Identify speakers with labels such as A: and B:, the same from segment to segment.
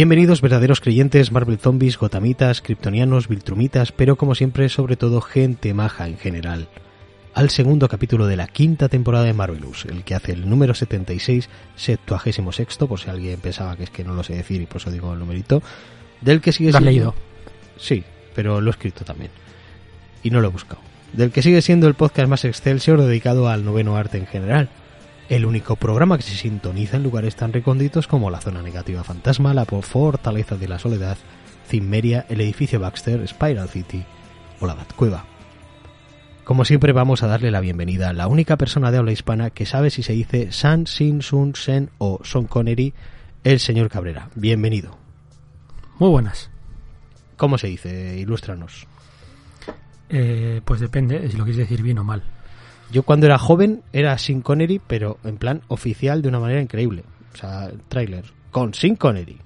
A: Bienvenidos verdaderos creyentes, Marvel Zombies, Gotamitas, Kryptonianos, Viltrumitas, pero como siempre, sobre todo gente maja en general, al segundo capítulo de la quinta temporada de Marvelous, el que hace el número 76, 76, por si alguien pensaba que es que no lo sé decir y por eso digo el numerito, del que sigue
B: ¿Lo has
A: siendo...
B: leído?
A: Sí, pero lo he escrito también. Y no lo he buscado. Del que sigue siendo el podcast más excelsior dedicado al noveno arte en general. El único programa que se sintoniza en lugares tan recónditos como la zona negativa fantasma, la fortaleza de la soledad, Cimmeria, el edificio Baxter, Spiral City o la Batcueva. Como siempre vamos a darle la bienvenida a la única persona de habla hispana que sabe si se dice San, Sin, Sun, Sen o Son Connery, el señor Cabrera. Bienvenido.
B: Muy buenas.
A: ¿Cómo se dice? Ilústranos.
B: Eh, pues depende de si lo quieres decir bien o mal.
A: Yo cuando era joven era Sin Connery, pero en plan oficial de una manera increíble. O sea, tráiler con Sin Connery.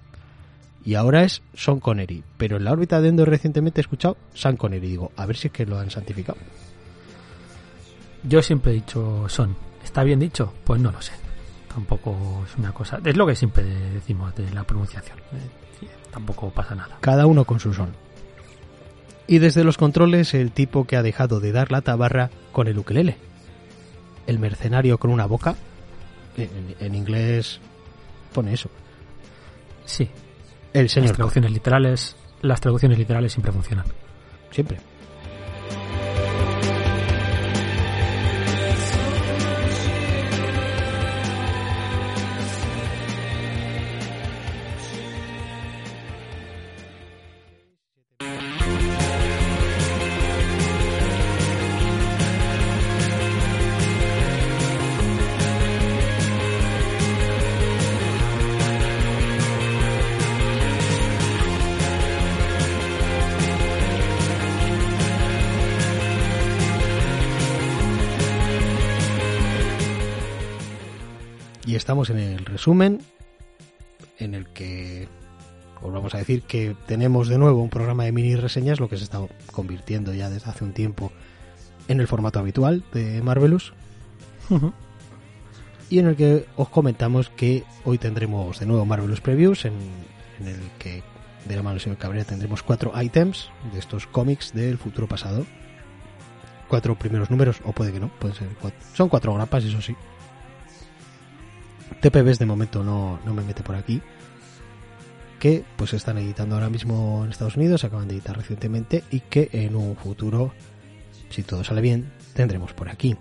A: Y ahora es Son Connery. Pero en la órbita de Endor recientemente he escuchado San Connery. Digo, a ver si es que lo han santificado.
B: Yo siempre he dicho son. ¿Está bien dicho? Pues no lo sé. Tampoco es una cosa. Es lo que siempre decimos de la pronunciación. Eh, tampoco pasa nada.
A: Cada uno con su son. Y desde los controles el tipo que ha dejado de dar la tabarra con el ukelele. El mercenario con una boca. En, en inglés pone eso.
B: Sí.
A: El
B: Las
A: señor.
B: traducciones literales, las traducciones literales siempre funcionan.
A: Siempre. Y estamos en el resumen en el que os vamos a decir que tenemos de nuevo un programa de mini reseñas, lo que se está convirtiendo ya desde hace un tiempo en el formato habitual de Marvelous, y en el que os comentamos que hoy tendremos de nuevo Marvelous Previews, en, en el que de la mano del señor Cabrera tendremos cuatro items de estos cómics del futuro pasado. Cuatro primeros números, o puede que no, pueden ser cuatro. Son cuatro grapas, eso sí. TPBs de momento no, no me mete por aquí. Que pues están editando ahora mismo en Estados Unidos, acaban de editar recientemente y que en un futuro, si todo sale bien, tendremos por aquí.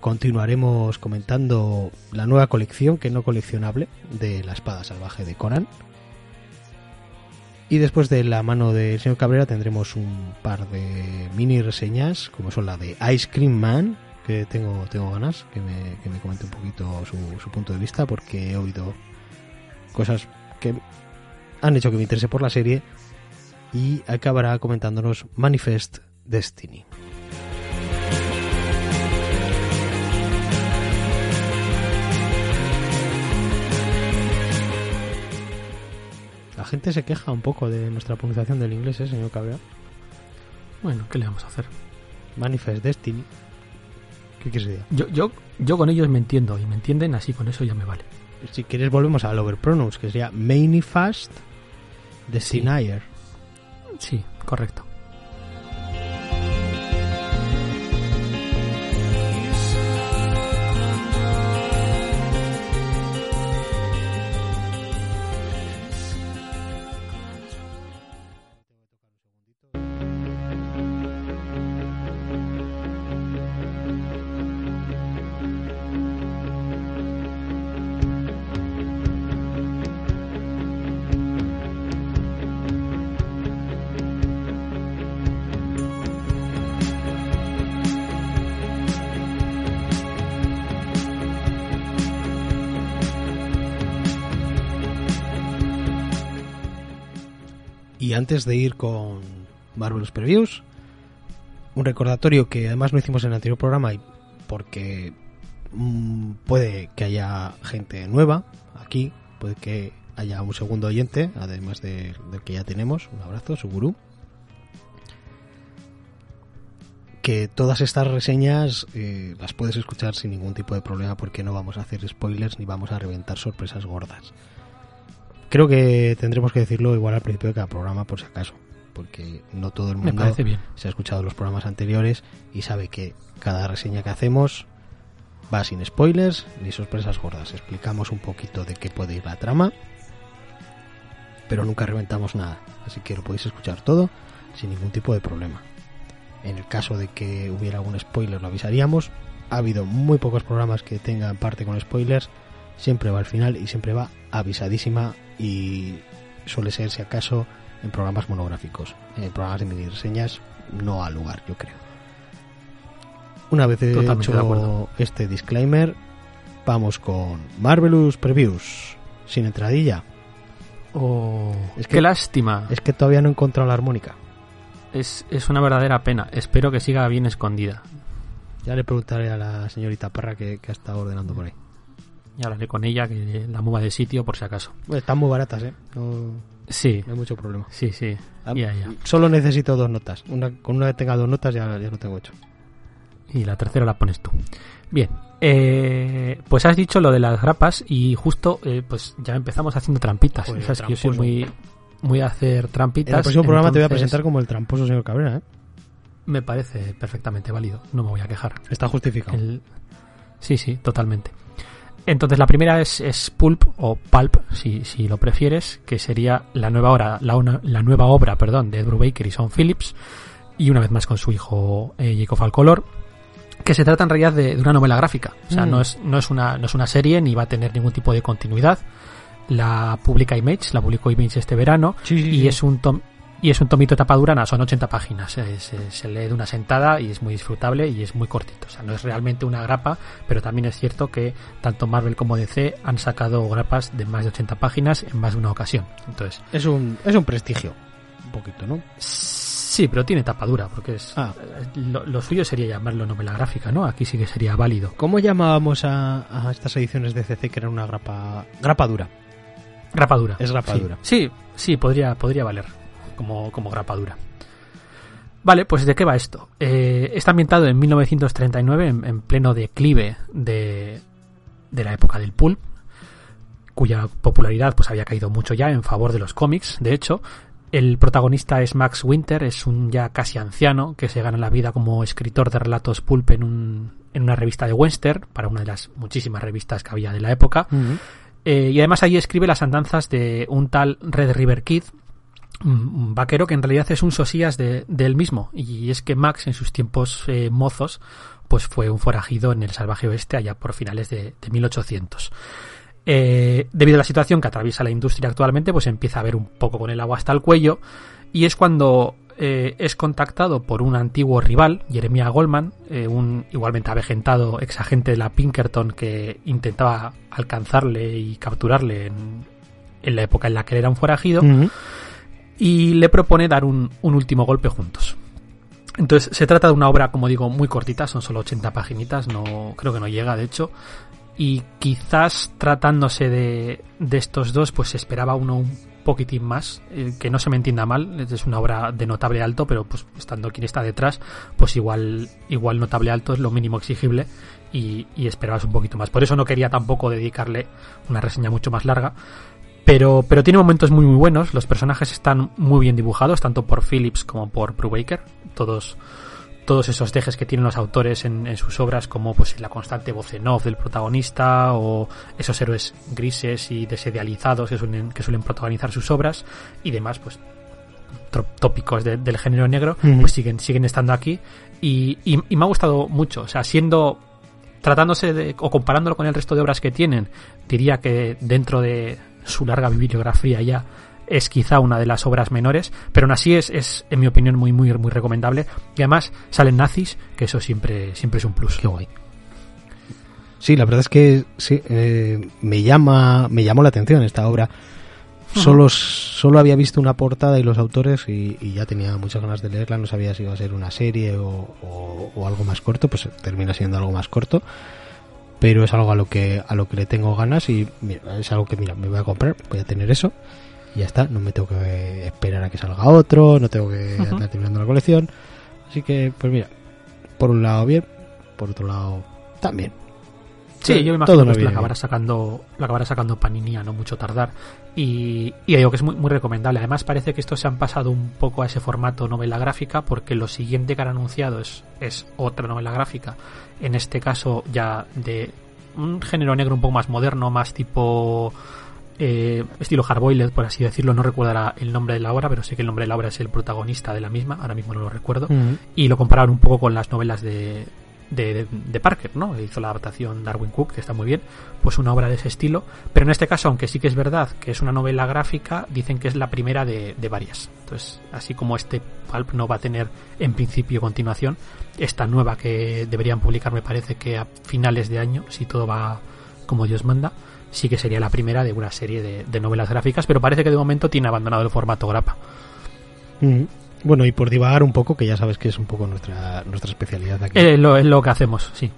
A: Continuaremos comentando la nueva colección, que no coleccionable, de la espada salvaje de Conan. Y después de la mano del señor Cabrera tendremos un par de mini reseñas, como son la de Ice Cream Man, que tengo, tengo ganas, que me, que me comente un poquito su, su punto de vista, porque he oído cosas que han hecho que me interese por la serie. Y acabará comentándonos Manifest Destiny. La gente se queja un poco de nuestra pronunciación del inglés, ¿eh, señor Cabrera?
B: Bueno, ¿qué le vamos a hacer?
A: Manifest Destiny. ¿Qué quieres decir?
B: Yo, yo, yo con ellos me entiendo y me entienden así, con eso ya me vale.
A: Si quieres volvemos al overpronounce, que sería Manifest Destinier.
B: Sí, correcto. Antes de ir con Marvelous Previews, un recordatorio que además no hicimos en el anterior programa y porque mm, puede que haya gente nueva aquí, puede que haya un segundo oyente, además de- del que ya tenemos, un abrazo, su gurú. Que todas estas reseñas eh, las puedes escuchar sin ningún tipo de problema porque no vamos a hacer spoilers ni vamos a reventar sorpresas gordas.
A: Creo que tendremos que decirlo igual al principio de cada programa, por si acaso. Porque no todo el mundo se ha escuchado los programas anteriores y sabe que cada reseña que hacemos va sin spoilers ni sorpresas gordas. Explicamos un poquito de qué puede ir la trama, pero nunca reventamos nada. Así que lo podéis escuchar todo sin ningún tipo de problema. En el caso de que hubiera algún spoiler lo avisaríamos. Ha habido muy pocos programas que tengan parte con spoilers. Siempre va al final y siempre va avisadísima y suele ser si acaso en programas monográficos. En programas de mini reseñas no ha lugar, yo creo. Una vez hecho este disclaimer, vamos con Marvelous Previews, sin entradilla.
B: Oh, es que, qué lástima.
A: Es que todavía no he encontrado la armónica.
B: Es, es una verdadera pena. Espero que siga bien escondida.
A: Ya le preguntaré a la señorita Parra que, ha estado ordenando por ahí.
B: Y hablaré con ella que la mueva de sitio por si acaso.
A: están muy baratas, ¿eh?
B: sí.
A: No hay mucho problema.
B: Sí, sí.
A: Ah, solo necesito dos notas. Una, con una que tenga dos notas ya, ya no tengo ocho
B: y la tercera la pones tú. Bien, eh, pues has dicho lo de las grapas y justo eh, pues ya empezamos haciendo trampitas. Pues que yo soy muy, muy a hacer trampitas. En
A: el próximo programa te voy a presentar como el tramposo señor Cabrera, ¿eh?
B: Me parece perfectamente válido, no me voy a quejar.
A: Está justificado.
B: Sí, sí, totalmente. Entonces la primera es, es Pulp o Pulp, si, si, lo prefieres, que sería la nueva obra, la, la nueva obra, perdón, de Ed Brubaker y Sean Phillips, y una vez más con su hijo eh, Jacob Alcolor, que se trata en realidad de, una novela gráfica. O sea, mm. no, es, no, es una, no es una serie ni va a tener ningún tipo de continuidad. La publica Image, la publicó Image este verano y es un tom, y es un tomito de tapa durana, son 80 páginas. Se, lee de una sentada y es muy disfrutable y es muy cortito. O sea, no es realmente una grapa, pero también es cierto que tanto Marvel como DC han sacado grapas de más de 80 páginas en más de una ocasión. Entonces,
A: es un, es un prestigio, un poquito, ¿no?
B: Sí, pero tiene tapadura, porque es ah. lo, suyo sería llamarlo novela gráfica, ¿no? Aquí sí que sería válido.
A: ¿Cómo llamábamos a, estas ediciones de CC que eran una grapa grapadura?
B: Grapadura.
A: Es grapadura.
B: Sí, sí, podría, podría valer como, como grapadura. Vale, pues ¿de qué va esto? Eh, está ambientado en 1939, en, pleno declive de, de la época del pulp, cuya popularidad pues había caído mucho ya en favor de los cómics, de hecho, el protagonista es Max Winter, es un ya casi anciano que se gana la vida como escritor de relatos pulp en, un, en una revista de western, para una de las muchísimas revistas que había de la época. Eh, y además ahí escribe las andanzas de un tal Red River Kid, un vaquero que en realidad es un sosías de, él mismo. Y es que Max en sus tiempos eh, mozos pues fue un forajido en el salvaje oeste allá por finales de, de 1800. Eh, debido a la situación que atraviesa la industria actualmente, pues empieza a ver un poco con el agua hasta el cuello y es cuando eh, es contactado por un antiguo rival, Jeremiah Goldman, un igualmente avejentado ex agente de la Pinkerton que intentaba alcanzarle y capturarle en, la época en la que él era un forajido, y le propone dar un, un último golpe juntos. Entonces, se trata de una obra, como digo, muy cortita, son solo 80 paginitas, no, creo que no llega, de hecho, y quizás tratándose de, de estos dos pues esperaba uno un poquitín más eh, que no se me entienda mal es una obra de notable alto pero pues estando quien está detrás pues igual igual notable alto es lo mínimo exigible y, y esperabas un poquito más por eso no quería tampoco dedicarle una reseña mucho más larga pero, pero tiene momentos muy muy buenos, los personajes están muy bien dibujados, tanto por Phillips como por Brubaker, todos, todos esos dejes que tienen los autores en, sus obras, como pues la constante voz en off del protagonista, o esos héroes grises y desidealizados que suelen, que suelen protagonizar sus obras, y demás, pues tópicos del género negro, pues siguen, siguen estando aquí. Y, y, me ha gustado mucho, o sea, siendo tratándose de, o comparándolo con el resto de obras que tienen, diría que dentro de su larga bibliografía ya es quizá una de las obras menores, pero aún así es, es en mi opinión, muy, muy, muy recomendable. Y además salen nazis, que eso siempre, siempre es un plus.
A: Qué guay. Sí, la verdad es que sí, eh, me llama, me llamó la atención esta obra. Solo, solo había visto una portada y los autores y, ya tenía muchas ganas de leerla. No sabía si iba a ser una serie o, o, algo más corto, pues termina siendo algo más corto. Pero es algo a lo que a lo que le tengo ganas y es algo que mira me voy a comprar, voy a tener eso y ya está, no me tengo que esperar a que salga otro, no tengo que estar terminando la colección. Así que, pues mira, por un lado bien, por otro lado también.
B: Sí, yo me imagino que la acabará sacando, la acabará sacando Panini a no mucho tardar. Y, y digo que es muy, muy recomendable. Además, parece que estos se han pasado un poco a ese formato novela gráfica, porque lo siguiente que han anunciado es, es otra novela gráfica. En este caso, ya de un género negro un poco más moderno, más tipo eh, estilo Hardboiled, por así decirlo. No recuerdo el nombre de la obra, pero sé que el nombre de la obra es el protagonista de la misma. Ahora mismo no lo recuerdo. Y lo compararon un poco con las novelas de, de, Parker, ¿no? Hizo la adaptación Darwin Cook, que está muy bien, pues una obra de ese estilo. Pero en este caso, aunque sí que es verdad que es una novela gráfica, dicen que es la primera de, varias. Entonces, así como este Pulp no va a tener en principio continuación, esta nueva que deberían publicar me parece que a finales de año, si todo va como Dios manda, sí que sería la primera de una serie de, novelas gráficas, pero parece que de momento tiene abandonado el formato grapa.
A: Bueno, y por divagar un poco, que ya sabes que es un poco nuestra, nuestra especialidad aquí.
B: Eh, lo, es lo que hacemos, sí.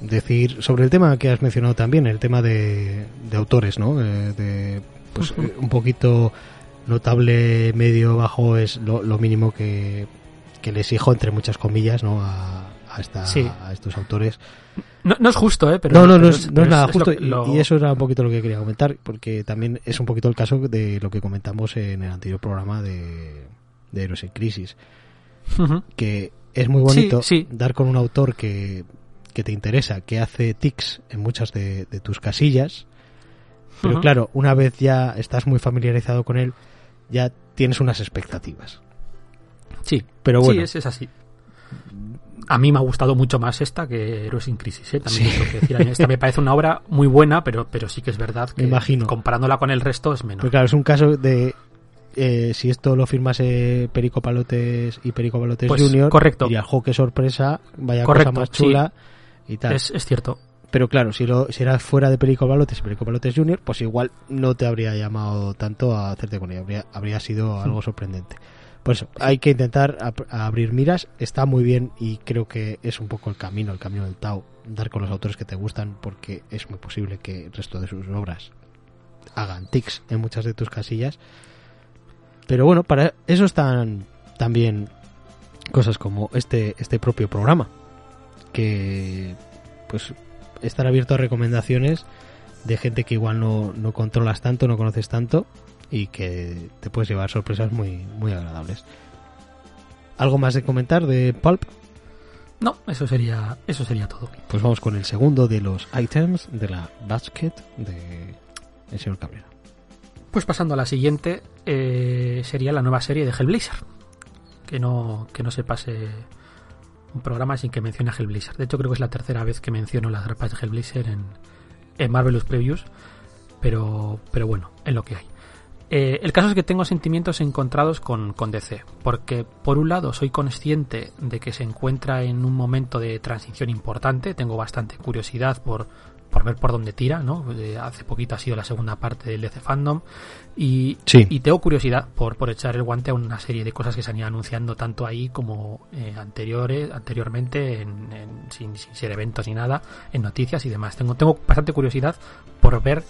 A: Decir sobre el tema que has mencionado también, el tema de, autores, ¿no? Eh, de, pues un poquito notable, medio, bajo es lo, mínimo que, que les exijo, entre muchas comillas, ¿no? A, a, esta, a estos autores.
B: No, no, es justo, ¿eh? Pero,
A: no, no, no, es, nada justo. y, eso era un poquito lo que quería comentar, porque también es un poquito el caso de lo que comentamos en el anterior programa de, de Héroes en Crisis. Que es muy bonito dar con un autor que, que, te interesa, que hace tics en muchas de, tus casillas. Pero claro, una vez ya estás muy familiarizado con él, ya tienes unas expectativas.
B: Sí, pero bueno. Sí, es, así. A mí me ha gustado mucho más esta que Héroes en Crisis. ¿eh? También decir, esta me parece una obra muy buena, pero, pero sí que es verdad que
A: imagino.
B: comparándola con el resto es menor.
A: claro, es un caso de eh, si esto lo firmase Perico Palotes y Perico Palotes pues, Junior,
B: correcto.
A: diría, jo, qué sorpresa, vaya cosa más chula y tal.
B: Es, cierto.
A: Pero claro, si, lo, si era fuera de Perico Palotes y Perico Palotes Junior, pues igual no te habría llamado tanto a hacerte con ella, habría, habría sido hmm. algo sorprendente. Por eso, hay que intentar abrir miras, está muy bien y creo que es un poco el camino, el camino del Tao, dar con los autores que te gustan porque es muy posible que el resto de sus obras hagan tics en muchas de tus casillas pero bueno, para eso están también cosas como este, este propio programa, que pues estar abierto a recomendaciones de gente que igual no, no controlas tanto, no conoces tanto y que te puedes llevar sorpresas muy, muy agradables. ¿Algo más de comentar de Pulp?
B: No, eso sería, eso sería todo.
A: Pues vamos con el segundo de los items de la basket de el señor Cabrera.
B: Pues pasando a la siguiente, eh, sería la nueva serie de Hellblazer. Que no, que no se pase un programa sin que mencione a Hellblazer. De hecho, creo que es la tercera vez que menciono las grapas de Hellblazer en, en Marvelous Previews. Pero, pero bueno, es lo que hay. Eh, el caso es que tengo sentimientos encontrados con, con, DC, porque por un lado soy consciente de que se encuentra en un momento de transición importante, tengo bastante curiosidad por, por ver por dónde tira, ¿no? Eh, hace poquito ha sido la segunda parte del DC Fandom y, y tengo curiosidad por, por echar el guante a una serie de cosas que se han ido anunciando tanto ahí como eh, anteriores, anteriormente, en, sin, ser eventos ni nada, en noticias y demás. Tengo, tengo bastante curiosidad por ver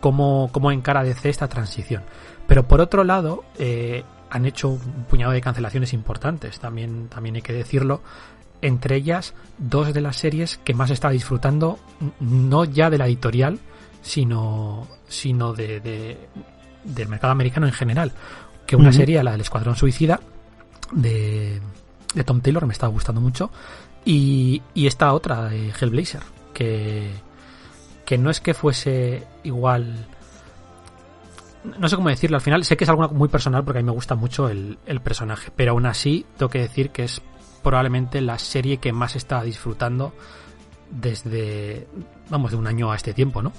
B: cómo, cómo encara DC esta transición. Pero por otro lado, eh, han hecho un puñado de cancelaciones importantes, también, también hay que decirlo, entre ellas dos de las series que más estaba disfrutando, no ya de la editorial, sino, sino de, del mercado americano en general. Que una serie, la del Escuadrón Suicida, de, de Tom Taylor, me estaba gustando mucho. Y, y esta otra, de Hellblazer, que, que no es que fuese igual no sé cómo decirlo al final, sé que es algo muy personal porque a mí me gusta mucho el, el, personaje, pero aún así tengo que decir que es probablemente la serie que más está disfrutando desde, vamos, de un año a este tiempo, ¿no?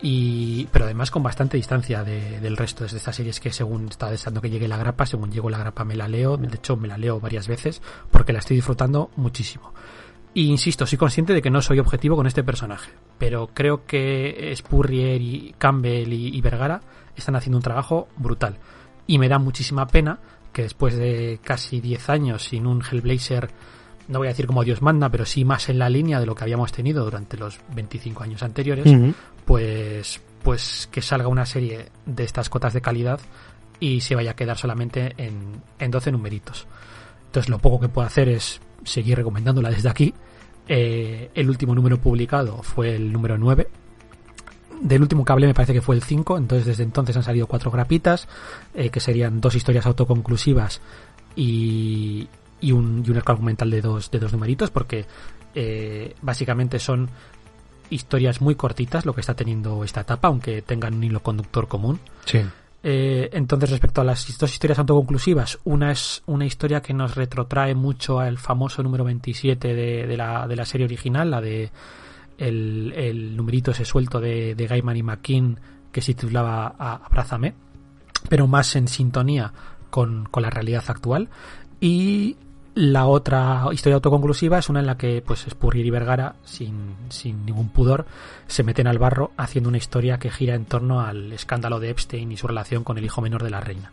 B: Y, pero además con bastante distancia del resto de estas series que según está deseando que llegue la grapa, según llegó la grapa me la leo, de hecho me la leo varias veces porque la estoy disfrutando muchísimo. Y insisto, soy consciente de que no soy objetivo con este personaje, pero creo que Spurrier y Campbell y Vergara están haciendo un trabajo brutal. Y me da muchísima pena que después de casi 10 años sin un Hellblazer, no voy a decir como Dios manda, pero sí más en la línea de lo que habíamos tenido durante los 25 años anteriores, pues, pues que salga una serie de estas cotas de calidad y se vaya a quedar solamente en, en 12 numeritos. Entonces lo poco que puedo hacer es seguir recomendándola desde aquí. Eh, el último número publicado fue el número 9. Del último cable me parece que fue el 5, entonces desde entonces han salido cuatro grapitas, eh, que serían dos historias autoconclusivas y, y, un, y un arco argumental de dos, de dos numeritos, porque eh, básicamente son historias muy cortitas lo que está teniendo esta etapa, aunque tengan un hilo conductor común.
A: Sí.
B: Eh, entonces, respecto a las dos historias autoconclusivas, una es una historia que nos retrotrae mucho al famoso número 27 de, de, la, de la serie original, la de el, el numerito ese suelto de, de Gaiman y McKean que se titulaba Abrázame, pero más en sintonía con, con la realidad actual. Y la otra historia autoconclusiva es una en la que pues Spurrier y Vergara, sin, sin ningún pudor, se meten al barro haciendo una historia que gira en torno al escándalo de Epstein y su relación con el hijo menor de la reina.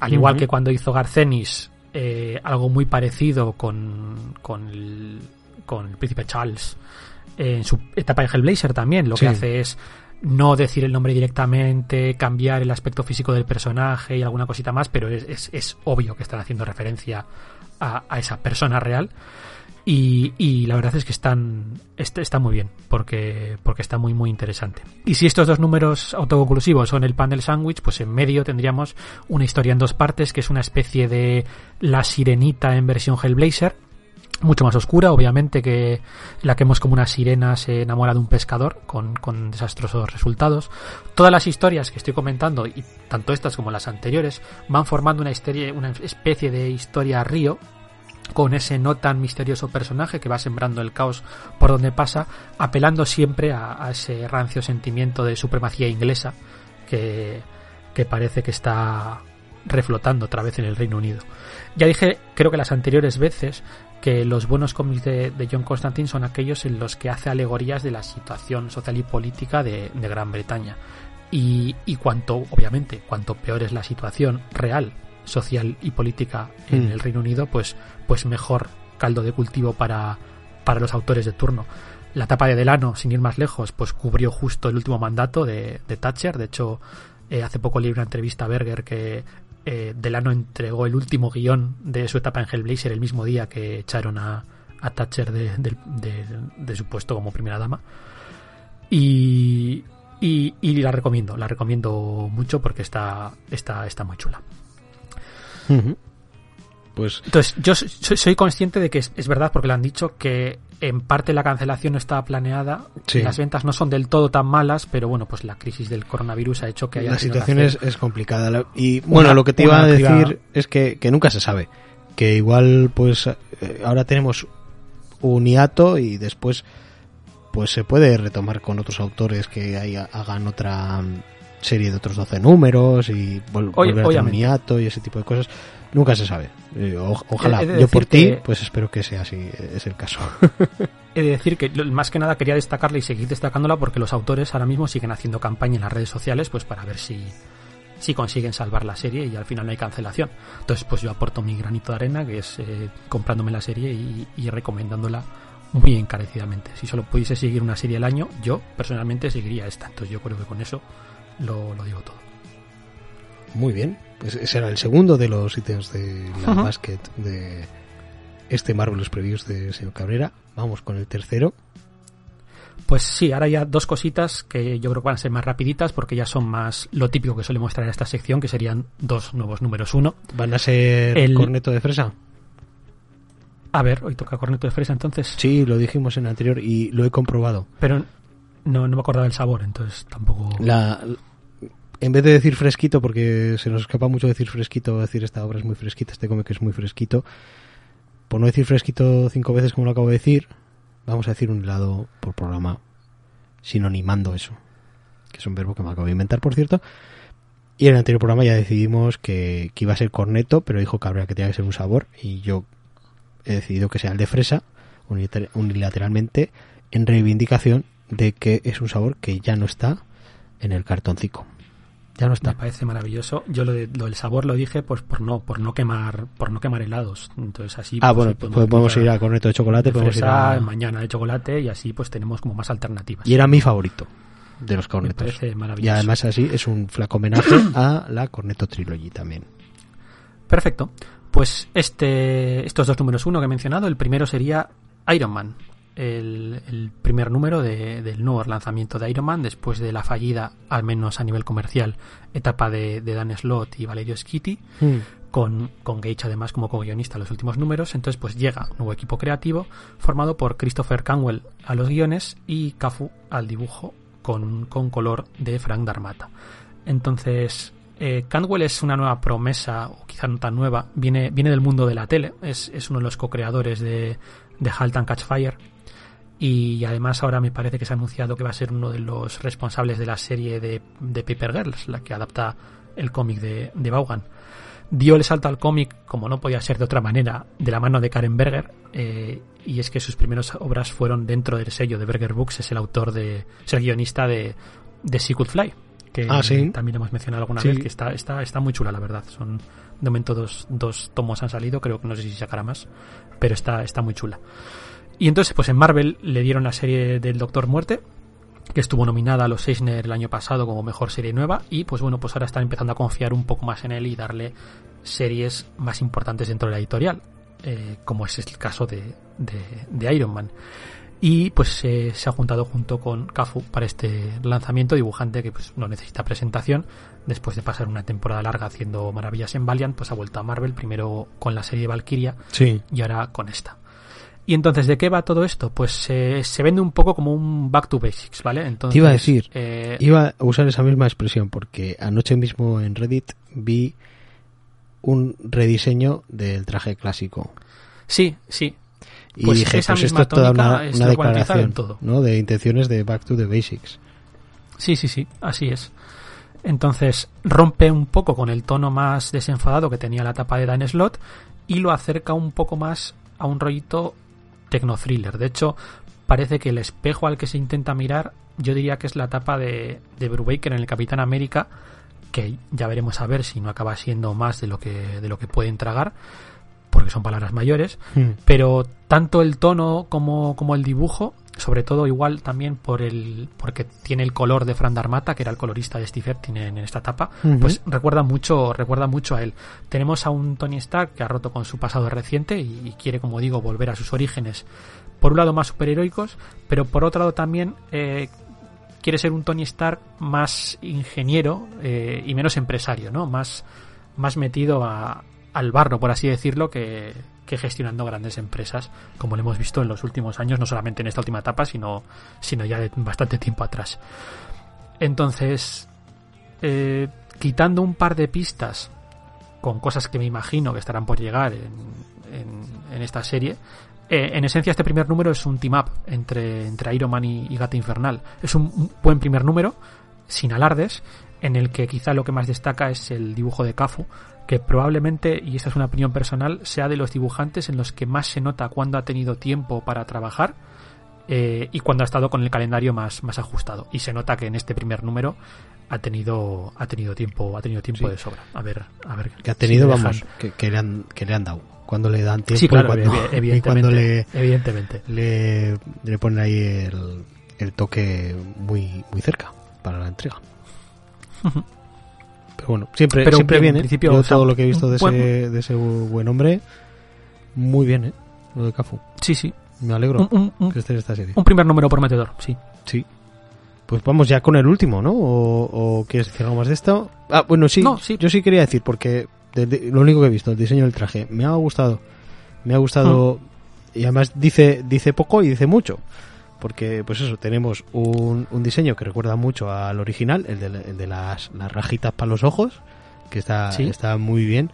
B: Al igual uh -huh. que cuando hizo Garcenis eh, algo muy parecido con, con, el, con el príncipe Charles en su etapa de Hellblazer también, lo sí. que hace es no decir el nombre directamente, cambiar el aspecto físico del personaje y alguna cosita más, pero es, es, es obvio que están haciendo referencia a, a esa persona real. Y, y, la verdad es que están está, está, muy bien porque porque está muy muy interesante y si estos dos números autoconclusivos son el pan del sándwich pues en medio tendríamos una historia en dos partes que es una especie de la sirenita en versión Hellblazer mucho más oscura, obviamente, que la que vemos como una sirena se enamora de un pescador con, con, desastrosos resultados. Todas las historias que estoy comentando, y tanto estas como las anteriores, van formando una, historia, una especie de historia río con ese no tan misterioso personaje que va sembrando el caos por donde pasa, apelando siempre a, a ese rancio sentimiento de supremacía inglesa que, que parece que está reflotando otra vez en el Reino Unido. Ya dije, creo que las anteriores veces, que los buenos cómics de, de, John Constantine son aquellos en los que hace alegorías de la situación social y política de, de Gran Bretaña. Y, y, cuanto, obviamente, cuanto peor es la situación real, social y política en mm. el Reino Unido, pues, pues mejor caldo de cultivo para, para los autores de turno. La etapa de Delano, sin ir más lejos, pues cubrió justo el último mandato de, de Thatcher. De hecho, eh, hace poco leí una entrevista a Berger que eh, Delano entregó el último guion de su etapa en Hellblazer el mismo día que echaron a, a Thatcher de, de, de, de, su puesto como primera dama. Y, y, y, la recomiendo, la recomiendo mucho porque está, está, está muy chula.
A: Uh -huh. Pues...
B: Entonces, yo soy, soy consciente de que es, es, verdad, porque le han dicho que en parte la cancelación no estaba planeada, sí. las ventas no son del todo tan malas, pero bueno, pues la crisis del coronavirus ha hecho que haya...
A: La situación es, es, complicada. Y bueno, una, lo que te iba a decir es que, que, nunca se sabe. Que igual, pues, eh, ahora tenemos un hiato y después, pues se puede retomar con otros autores que haya, hagan otra serie de otros 12 números y vol
B: Oye,
A: volver a tener un hiato y ese tipo de cosas. Nunca se sabe. Eh, o, ojalá. Yo por ti, que... pues espero que sea así, es el caso.
B: He de decir que más que nada quería destacarla y seguir destacándola porque los autores ahora mismo siguen haciendo campaña en las redes sociales pues para ver si, si consiguen salvar la serie y al final no hay cancelación. Entonces pues yo aporto mi granito de arena que es eh, comprándome la serie y, y recomendándola muy encarecidamente. Si solo pudiese seguir una serie al año, yo personalmente seguiría esta. Entonces yo creo que con eso lo, lo digo todo.
A: Muy bien, pues ese era el segundo de los ítems de la uh -huh. basket de este Marvelous Previews de señor Cabrera. Vamos con el tercero.
B: Pues sí, ahora ya dos cositas que yo creo que van a ser más rapiditas porque ya son más lo típico que suele mostrar en esta sección, que serían dos nuevos números uno.
A: ¿Van a ser el corneto de fresa?
B: A ver, hoy toca corneto de fresa entonces.
A: Sí, lo dijimos en el anterior y lo he comprobado.
B: Pero no, no me acordaba del sabor, entonces tampoco...
A: La, en vez de decir fresquito, porque se nos escapa mucho decir fresquito, decir esta obra es muy fresquita, este cómic es muy fresquito, por no decir fresquito cinco veces como lo acabo de decir, vamos a decir un helado por programa, sinonimando eso, que es un verbo que me acabo de inventar, por cierto. Y en el anterior programa ya decidimos que, que iba a ser corneto, pero dijo Cabrera que tenía que ser un sabor, y yo he decidido que sea el de fresa, unilateralmente, en reivindicación de que es un sabor que ya no está en el cartoncico ya no está.
B: Me parece maravilloso. Yo lo, de, lo, del sabor lo dije pues por no por no quemar por no quemar helados. Entonces así
A: Ah, pues, bueno, podemos, podemos ir a corneto de chocolate,
B: de
A: podemos
B: fresa,
A: ir a
B: mañana de chocolate y así pues tenemos como más alternativas.
A: Y era mi favorito de los cornetos.
B: Me parece maravilloso.
A: Y además así es un flaco homenaje a la Corneto Trilogy también.
B: Perfecto. Pues este estos dos números uno que he mencionado, el primero sería Iron Man. El, primer número del nuevo lanzamiento de Iron Man después de la fallida, al menos a nivel comercial, etapa de, Dan Slott y Valerio Skitty, hmm. con, con Gage además como co-guionista los últimos números. Entonces, pues llega un nuevo equipo creativo formado por Christopher Canwell a los guiones y Cafu al dibujo con, con color de Frank Darmata. Entonces, eh, Cantwell es una nueva promesa, o quizá no tan nueva, viene, viene del mundo de la tele, es, es uno de los co-creadores de, de Halt and Catch Fire. Y además ahora me parece que se ha anunciado que va a ser uno de los responsables de la serie de, de Paper Girls, la que adapta el cómic de, de Vaughan. Dio el salto al cómic, como no podía ser de otra manera, de la mano de Karen Berger, eh, y es que sus primeras obras fueron dentro del sello de Berger Books, es el autor de, es el guionista de, de Secret Fly, que
A: ah,
B: también hemos mencionado alguna vez, que está, está, está muy chula, la verdad. Son, de momento, dos, dos tomos han salido, creo que no sé si sacará más, pero está, está muy chula. Y entonces, pues en Marvel le dieron la serie del Doctor Muerte, que estuvo nominada a los Eisner el año pasado como mejor serie nueva, y pues bueno, pues ahora están empezando a confiar un poco más en él y darle series más importantes dentro de la editorial, eh, como es el caso de, de, de Iron Man. Y pues se ha juntado junto con Kafu para este lanzamiento dibujante que pues no necesita presentación. Después de pasar una temporada larga haciendo maravillas en Valiant pues ha vuelto a Marvel primero con la serie Valkyria
A: sí.
B: y ahora con esta y entonces de qué va todo esto pues se vende un poco como un back to basics vale entonces
A: iba a decir eh, iba a usar esa misma expresión porque anoche mismo en Reddit vi un rediseño del traje clásico
B: sí sí
A: y pues dije, pues esto es toda una, declaración ¿no? de intenciones de Back to the Basics.
B: Sí, sí, sí, así es. Entonces rompe un poco con el tono más desenfadado que tenía la tapa de Dan Slot y lo acerca un poco más a un rollito tecno-thriller. De hecho, parece que el espejo al que se intenta mirar, yo diría que es la tapa de, de Brubaker en el Capitán América, que ya veremos a ver si no acaba siendo más de lo que, de lo que pueden tragar porque son palabras mayores, hmm. pero tanto el tono como, como, el dibujo, sobre todo igual también por el porque tiene el color de Fran Darmata, que era el colorista de Steve tiene en esta etapa, pues recuerda mucho, recuerda mucho a él. Tenemos a un Tony Stark que ha roto con su pasado reciente y, quiere, como digo, volver a sus orígenes. Por un lado más superheroicos, pero por otro lado también eh, quiere ser un Tony Stark más ingeniero eh, y menos empresario, ¿no? Más, más metido a, al barro, por así decirlo, que, gestionando grandes empresas, como lo hemos visto en los últimos años, no solamente en esta última etapa, sino, sino ya de bastante tiempo atrás. Entonces, eh, quitando un par de pistas con cosas que me imagino que estarán por llegar en, en, esta serie, eh, en esencia este primer número es un team up entre, entre Iron Man y, y Gata Infernal. Es un buen primer número, sin alardes, en el que quizá lo que más destaca es el dibujo de Cafu, que probablemente, y esta es una opinión personal, sea de los dibujantes en los que más se nota cuando ha tenido tiempo para trabajar eh, y cuando ha estado con el calendario más, más ajustado. Y se nota que en este primer número ha tenido, ha tenido tiempo, ha tenido tiempo de sobra. A ver, a ver.
A: Que ha tenido, vamos, que, le han, que le han dado. Cuando le dan tiempo
B: sí, claro,
A: y cuando,
B: evidentemente,
A: le,
B: evidentemente.
A: Le, le ponen ahí el, el toque muy, muy cerca para la entrega. Pero bueno, siempre, siempre viene. Principio, todo lo que he visto de, ese, de ese buen hombre, muy bien, ¿eh? Lo de Cafu.
B: Sí, sí.
A: Me alegro
B: un,
A: que esté en esta serie.
B: Un primer número prometedor, sí.
A: Sí. Pues vamos ya con el último, ¿no? ¿O, quieres decir algo más de esto? Ah, bueno, sí.
B: sí.
A: Yo sí quería decir, porque lo único que he visto, el diseño del traje, me ha gustado. Me ha gustado. Mm. Y además dice, dice poco y dice mucho porque pues eso, tenemos un, un diseño que recuerda mucho al original, el de, las, las, rajitas para los ojos, que está, está muy bien,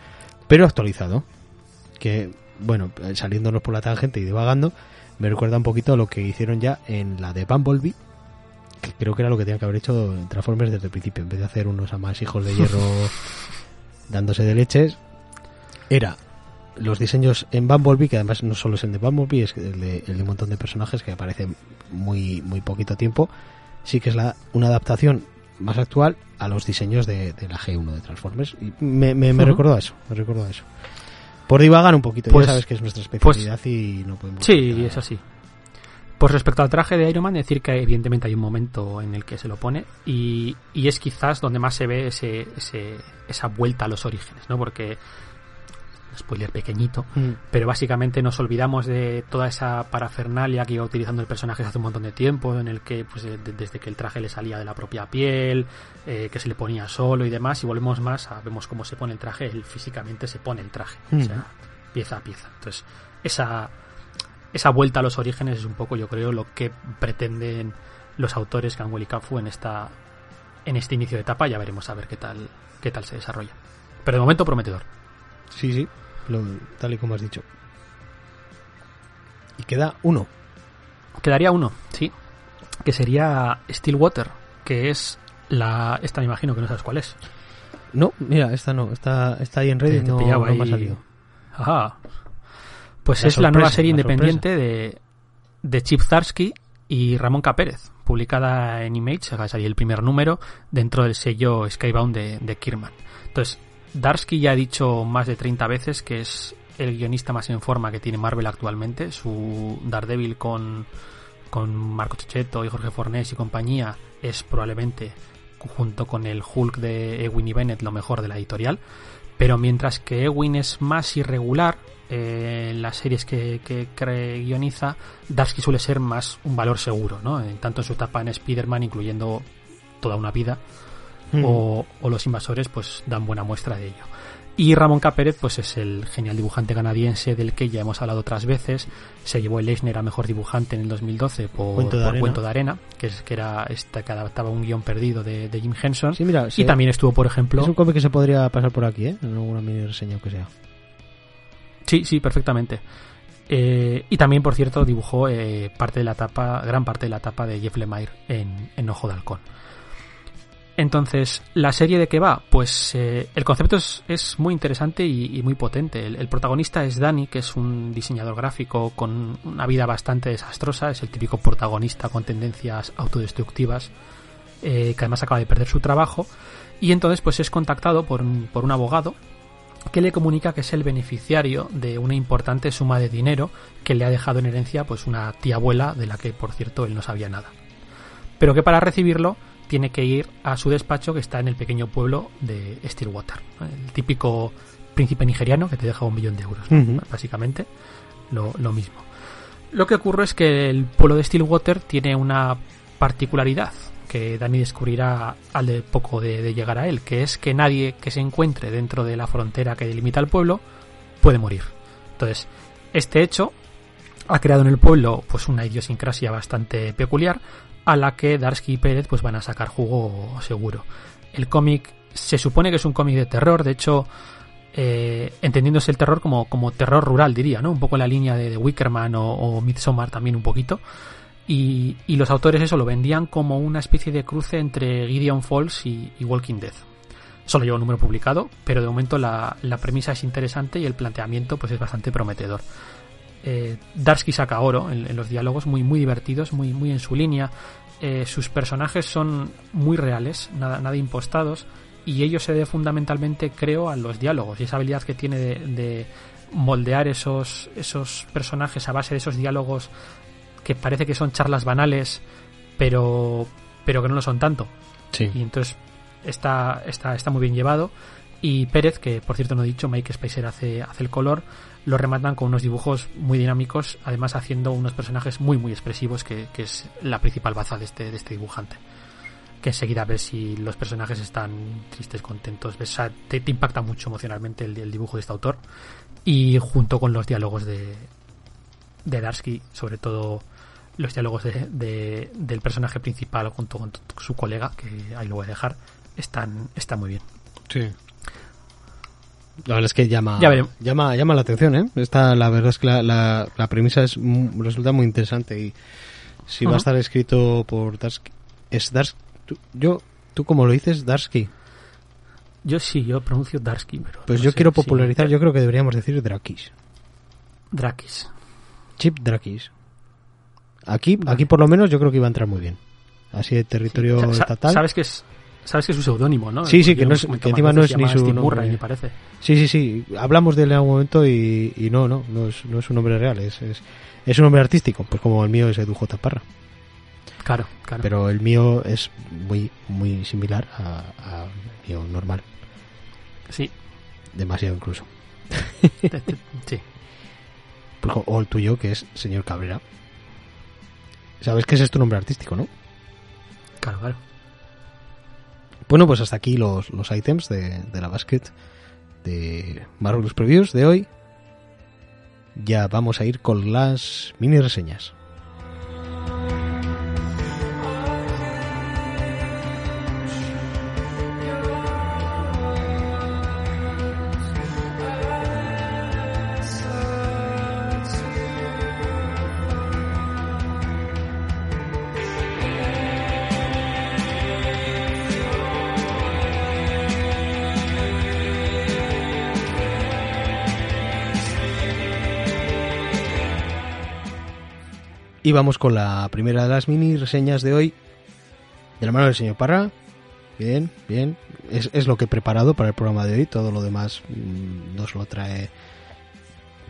A: pero actualizado. Que, bueno, saliéndonos por la tangente y divagando, me recuerda un poquito a lo que hicieron ya en la de Bumblebee, que creo que era lo que tenían que haber hecho Transformers desde el principio, en vez de hacer unos más hijos de hierro dándose de leches, era los diseños en Bumblebee, que además no solo es el de Bumblebee, es el de, el de un montón de personajes que aparecen muy, muy poquito tiempo, sí que es la, una adaptación más actual a los diseños de, la G1 de Transformers. Y me, me, me recordó a eso, me recordó a eso. Por divagar un poquito, pues, ya sabes que es nuestra especialidad pues y no podemos...
B: Sí, es así. Pues respecto al traje de Iron Man, decir que evidentemente hay un momento en el que se lo pone y, y es quizás donde más se ve ese, ese, esa vuelta a los orígenes, ¿no? Porque spoiler pequeñito, mm. pero básicamente nos olvidamos de toda esa parafernalia que iba utilizando el personaje hace un montón de tiempo, en el que pues desde que el traje le salía de la propia piel, eh, que se le ponía solo y demás, y volvemos más a vemos cómo se pone el traje, él físicamente se pone el traje, o sea, mm. pieza a pieza. Entonces, esa, esa vuelta a los orígenes es un poco, yo creo, lo que pretenden los autores Canwell y Kafu en esta en este inicio de etapa, ya veremos a ver qué tal qué tal se desarrolla. Pero de momento prometedor.
A: Sí, sí, tal y como has dicho. Y queda uno.
B: Quedaría uno, sí. Que sería Stillwater, que es la... Esta me imagino que no sabes cuál es.
A: No, mira, esta no. Está, está ahí en Reddit, no, no me ha salido.
B: Ajá. Pues es la nueva serie independiente de, de Chip Zarsky y Ramón Capérez, publicada en Image, va a salir el primer número, dentro del sello Skybound de, de Kierman. Entonces, Darsky ya ha dicho más de 30 veces que es el guionista más en forma que tiene Marvel actualmente. Su Daredevil con, con Marco Checheto y Jorge Fornés y compañía es probablemente, junto con el Hulk de Ewin y Bennett, lo mejor de la editorial. Pero mientras que Ewin es más irregular eh, en las series que, que, guioniza, Darsky suele ser más un valor seguro, ¿no? tanto en su etapa en Spider-Man, incluyendo toda una vida, Mm. o, Los Invasores, pues dan buena muestra de ello. Y Ramón Capérez, pues es el genial dibujante canadiense del que ya hemos hablado otras veces. Se llevó el Eisner a mejor dibujante en el 2012 por Cuento de, Arena. que es que era esta que adaptaba un guion perdido de, Jim Henson. y también estuvo, por ejemplo.
A: Es un cómic que se podría pasar por aquí, ¿eh? En alguna mini reseña que sea.
B: Sí, sí, perfectamente. Eh, y también, por cierto, dibujó eh, parte de la etapa, gran parte de la etapa de Jeff Lemire en, en Ojo de Halcón. Entonces, ¿la serie de qué va? Pues eh, el concepto es, muy interesante y, muy potente. El, protagonista es Danny, que es un diseñador gráfico con una vida bastante desastrosa, es el típico protagonista con tendencias autodestructivas, eh, que además acaba de perder su trabajo, y entonces pues es contactado por un, por un abogado que le comunica que es el beneficiario de una importante suma de dinero que le ha dejado en herencia pues una tía abuela de la que por cierto él no sabía nada. Pero que para recibirlo tiene que ir a su despacho que está en el pequeño pueblo de Stillwater. El típico príncipe nigeriano que te deja un millón de euros, básicamente lo, mismo. Lo que ocurre es que el pueblo de Stillwater tiene una particularidad que Dani descubrirá al de poco de, llegar a él, que es que nadie que se encuentre dentro de la frontera que delimita el pueblo puede morir. Entonces, este hecho ha creado en el pueblo pues una idiosincrasia bastante peculiar, a la que Darsky y Pérez pues van a sacar jugo seguro. El cómic se supone que es un cómic de terror, de hecho, eh, entendiéndose el terror como, como terror rural, diría, ¿no? Un poco la línea de, Wickerman o, Midsommar también un poquito. Y, los autores eso lo vendían como una especie de cruce entre Gideon Falls y, Walking Dead. Solo lleva un número publicado, pero de momento la, premisa es interesante y el planteamiento pues es bastante prometedor. Eh, Darsky saca oro en, los diálogos, muy, muy divertidos, muy, muy en su línea. Eh, sus personajes son muy reales, nada, nada impostados, y ello se debe fundamentalmente, creo, a los diálogos y esa habilidad que tiene de, moldear esos, esos personajes a base de esos diálogos que parece que son charlas banales, pero, pero que no lo son tanto. Y entonces está, está, está muy bien llevado. Y Pérez, que por cierto no he dicho, Mike Spicer hace, hace el color, lo rematan con unos dibujos muy dinámicos, además haciendo unos personajes muy muy expresivos, que, es la principal baza de este, de este dibujante. Que enseguida ves si los personajes están tristes, contentos, ves, te, impacta mucho emocionalmente el, dibujo de este autor. Y junto con los diálogos de, de Darsky, sobre todo los diálogos de, del personaje principal junto con su colega, que ahí lo voy a dejar, están, están muy bien.
A: Sí. La verdad es que llama, llama, llama la atención, ¿eh? Esta, la verdad es que la, la, premisa es resulta muy interesante y si va a estar escrito por Darsky, es Darsky, yo, tú como lo dices, Darsky.
B: Yo sí, yo pronuncio Darsky, pero
A: pues yo quiero popularizar, yo creo que deberíamos decir Drakis.
B: Drakis.
A: Chip Drakis. Aquí, aquí por lo menos yo creo que iba a entrar muy bien. Así de territorio estatal.
B: Sabes que es Sabes que es su seudónimo, ¿no?
A: Sí, sí, que, no es, que encima no es ni su nombre.
B: me parece.
A: Sí, sí, sí. Hablamos de él en algún momento y, y no, no, no es, no es un nombre real, es, es, es un nombre artístico, pues como el mío es Edu J. Parra.
B: Claro, claro.
A: Pero el mío es muy, muy similar a, a mío normal.
B: Sí.
A: Demasiado incluso.
B: sí.
A: Pues, o el tuyo, que es señor Cabrera. Sabes que ese es tu nombre artístico, ¿no?
B: Claro, claro.
A: Bueno, pues hasta aquí los, los ítems de, de la basket de Marvelous Previews de hoy. Ya vamos a ir con las mini reseñas. Y vamos con la primera de las mini reseñas de hoy, de la mano del señor Parra. Bien, bien. Es, es lo que he preparado para el programa de hoy. Todo lo demás mmm, nos lo trae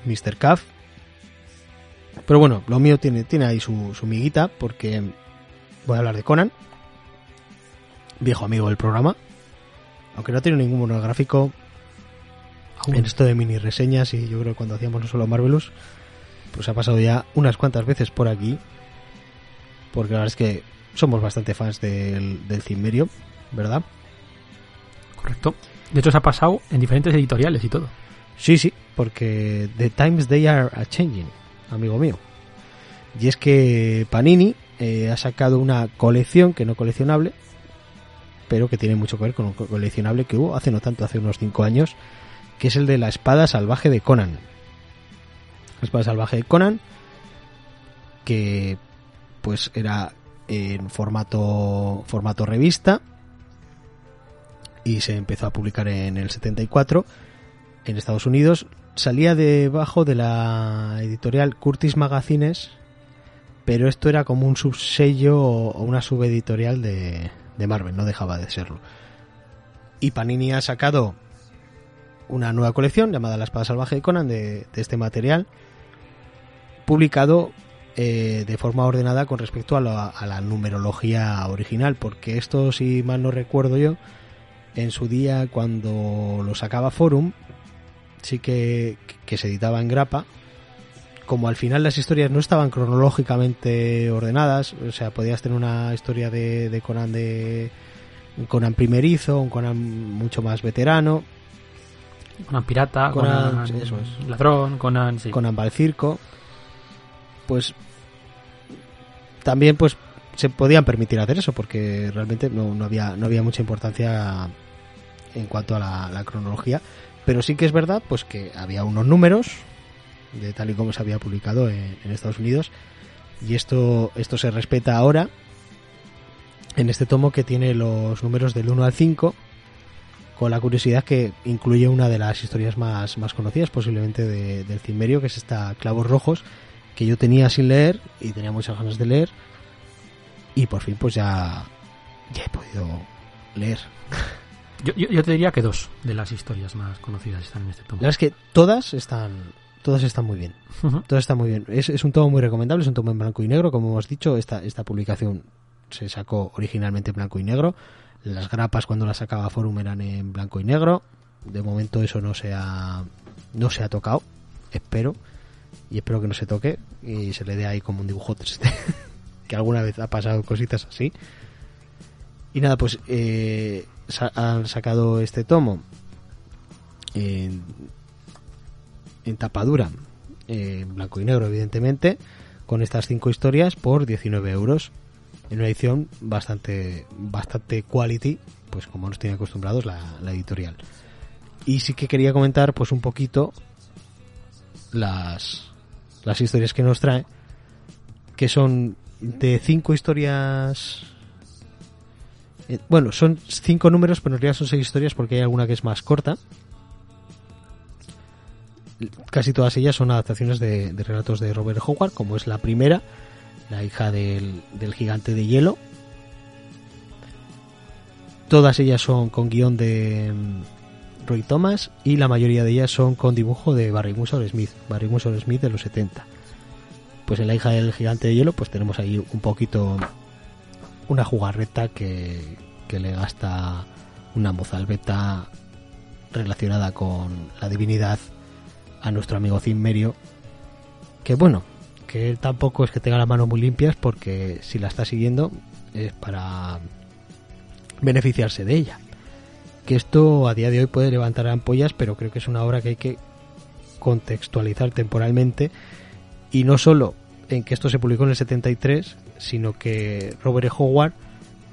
A: Mr. Caff. Pero bueno, lo mío tiene, tiene ahí su, su miguita porque voy a hablar de Conan, viejo amigo del programa. Aunque no tiene ningún monográfico en esto de mini reseñas y yo creo que cuando hacíamos no solo Marvelous, pues ha pasado ya unas cuantas veces por aquí. Porque la verdad es que somos bastante fans del, del Cimmerio, ¿verdad?
B: Correcto. De hecho, se ha pasado en diferentes editoriales y todo.
A: Sí, sí, porque The Times They Are a Changing, amigo mío. Y es que Panini eh, ha sacado una colección que no coleccionable, pero que tiene mucho que ver con un coleccionable que hubo hace no tanto, hace unos 5 años, que es el de la espada salvaje de Conan. Espada salvaje de Conan, que pues era en formato formato revista y se empezó a publicar en el 74 en Estados Unidos. Salía debajo de la editorial Curtis Magazines, pero esto era como un subsello o una subeditorial de, de Marvel, no dejaba de serlo. Y Panini ha sacado una nueva colección llamada La Espada Salvaje de Conan de este material, publicado eh, de forma ordenada con respecto a la, a la, numerología original, porque esto, si mal no recuerdo yo, en su día cuando lo sacaba Forum, sí que, que se editaba en grapa, como al final las historias no estaban cronológicamente ordenadas, o sea, podías tener una historia de, de Conan de un Conan primerizo, un Conan mucho más veterano,
B: Conan pirata, Conan, Conan eso es. ladrón, Conan, sí.
A: Conan va al circo, pues también pues se podían permitir hacer eso porque realmente no, no había no había mucha importancia en cuanto a la, cronología. Pero sí que es verdad pues que había unos números de tal y como se había publicado en, Estados Unidos y esto esto se respeta ahora en este tomo que tiene los números del 1 al 5 con la curiosidad que incluye una de las historias más, más conocidas posiblemente de, del Cimmerio que es esta Clavos Rojos que yo tenía sin leer y tenía muchas ganas de leer y por fin pues ya ya he podido leer.
B: Yo, yo, yo, te diría que dos de las historias más conocidas están en este tomo.
A: La verdad es que todas están todas están muy bien. Uh -huh. todas están muy bien. Es, es, un tomo muy recomendable es un tomo en blanco y negro. Como hemos dicho esta, esta publicación se sacó originalmente en blanco y negro. Las grapas cuando las sacaba Forum eran en blanco y negro. De momento eso no se ha no se ha tocado espero y espero que no se toque y se le dé ahí como un dibujo 3D que alguna vez ha pasado cositas así. Y nada pues eh, han sacado este tomo en, en tapadura en blanco y negro evidentemente con estas cinco historias por 19 euros. En una edición bastante bastante quality pues como nos tiene acostumbrados la, la editorial. Y sí que quería comentar pues un poquito las las historias que nos trae, que son de cinco historias. Eh, bueno, son cinco números, pero en realidad son seis historias porque hay alguna que es más corta. Casi todas ellas son adaptaciones de, relatos de Robert Howard, como es la primera, la hija del, del gigante de hielo. Todas ellas son con guion de, Roy Thomas y la mayoría de ellas son con dibujo de Barry Musor Smith, Barry Musor Smith de los 70. Pues en la hija del gigante de hielo pues tenemos ahí un poquito una jugarreta que, que le gasta una mozalbeta relacionada con la divinidad a nuestro amigo Merio que bueno, que él tampoco es que tenga las manos muy limpias porque si la está siguiendo es para beneficiarse de ella. Que esto a día de hoy puede levantar ampollas, pero creo que es una obra que hay que contextualizar temporalmente y no solo en que esto se publicó en el 73, sino que Robert E. Howard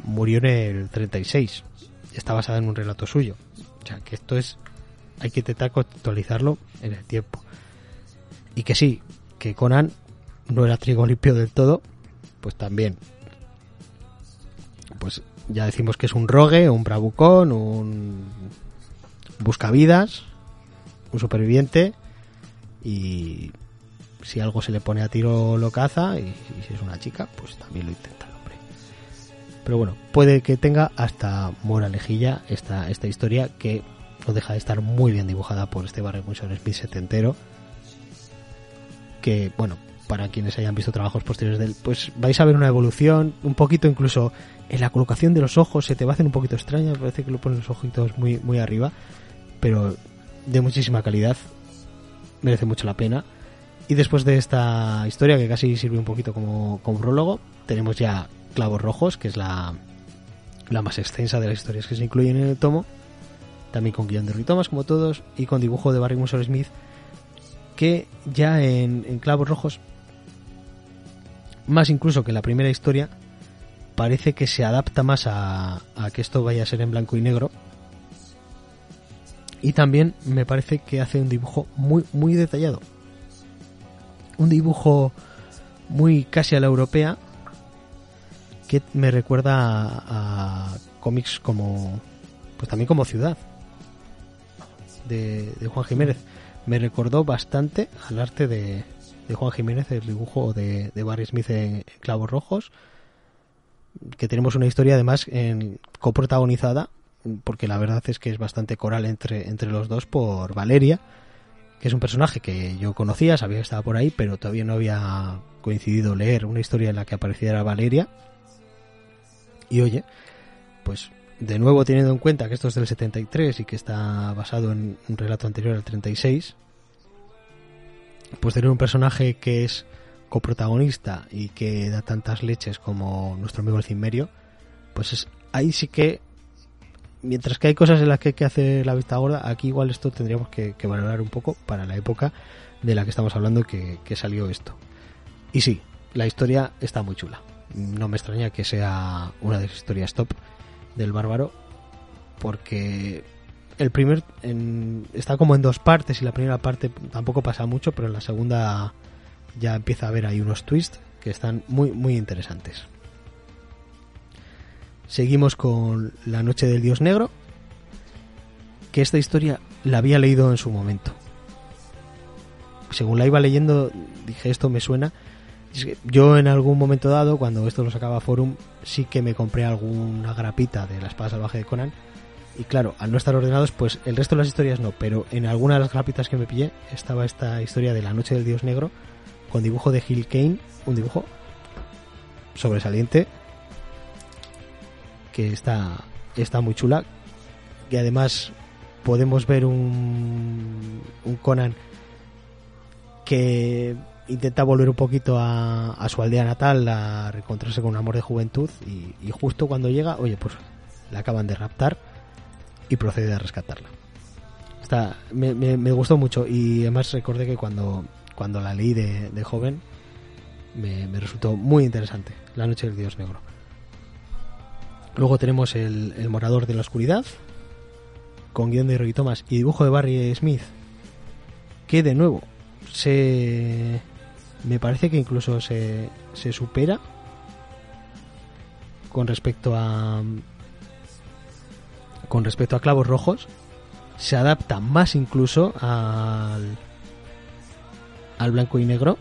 A: murió en el 36. Está basada en un relato suyo. O sea, que esto es hay que intentar contextualizarlo en el tiempo. Y que sí, que Conan no era trigo limpio del todo, pues también. Pues ya decimos que es un rogue, un bravucón, un buscavidas, un superviviente y si algo se le pone a tiro lo caza y, si es una chica pues también lo intenta el hombre. Pero bueno, puede que tenga hasta moralejilla esta, esta historia que no deja de estar muy bien dibujada por este Barry Wilson Smith setentero que bueno para quienes hayan visto trabajos posteriores de él, pues vais a ver una evolución, un poquito incluso en la colocación de los ojos se te va a hacer un poquito extraña, parece que lo ponen los ojitos muy, muy arriba, pero de muchísima calidad, merece mucho la pena. Y después de esta historia, que casi sirve un poquito como, prólogo, tenemos ya Clavos Rojos, que es la, la más extensa de las historias que se incluyen en el tomo, también con guion de Roy Thomas, como todos, y con dibujo de Barry Musser Smith, que ya en Clavos Rojos más incluso que la primera historia, parece que se adapta más a, que esto vaya a ser en blanco y negro. Y también me parece que hace un dibujo muy, muy detallado. Un dibujo muy casi a la europea que me recuerda a, cómics como pues también como ciudad de Juan Jiménez me recordó bastante al arte de, de Juan Jiménez, el dibujo de, de Barry Smith en, Clavos Rojos, que tenemos una historia además en, coprotagonizada, porque la verdad es que es bastante coral entre, entre los dos por Valeria, que es un personaje que yo conocía, sabía que estaba por ahí, pero todavía no había coincidido leer una historia en la que apareciera Valeria. Y oye, pues de nuevo teniendo en cuenta que esto es del 73 y que está basado en un relato anterior al 36, pues tener un personaje que es coprotagonista y que da tantas leches como nuestro amigo el Cimmerio, pues es, ahí sí que, mientras que hay cosas en las que hay que hacer la vista gorda, aquí igual esto tendríamos que, valorar un poco para la época de la que estamos hablando que, que salió esto. Y sí, la historia está muy chula. No me extraña que sea una de las historias top del bárbaro, porque el primer está como en dos partes y la primera parte tampoco pasa mucho, pero en la segunda ya empieza a haber ahí unos twists que están muy muy interesantes. Seguimos con La noche del dios negro, que esta historia la había leído en su momento. Según la iba leyendo, dije esto me suena. Yo en algún momento dado, cuando esto lo sacaba Forum, sí que me compré alguna grapita de la espada salvaje de Conan y claro, al no estar ordenados, pues el resto de las historias no, pero en alguna de las grapitas que me pillé estaba esta historia de la noche del dios negro con dibujo de Gil Kane, un dibujo sobresaliente que está, está muy chula, y además podemos ver un, un Conan que intenta volver un poquito a, su aldea natal, a reencontrarse con un amor de juventud y, y justo cuando llega, oye, pues la acaban de raptar y procede a rescatarla. Está, me, me, gustó mucho y además recordé que cuando, cuando la leí de, joven me, resultó muy interesante, La Noche del Dios Negro. Luego tenemos el, el Morador de la Oscuridad, con guion de Roy Thomas y dibujo de Barry Smith, que de nuevo se me parece que incluso se, se supera con respecto a, con respecto a Clavos Rojos, se adapta más incluso al, al blanco y negro,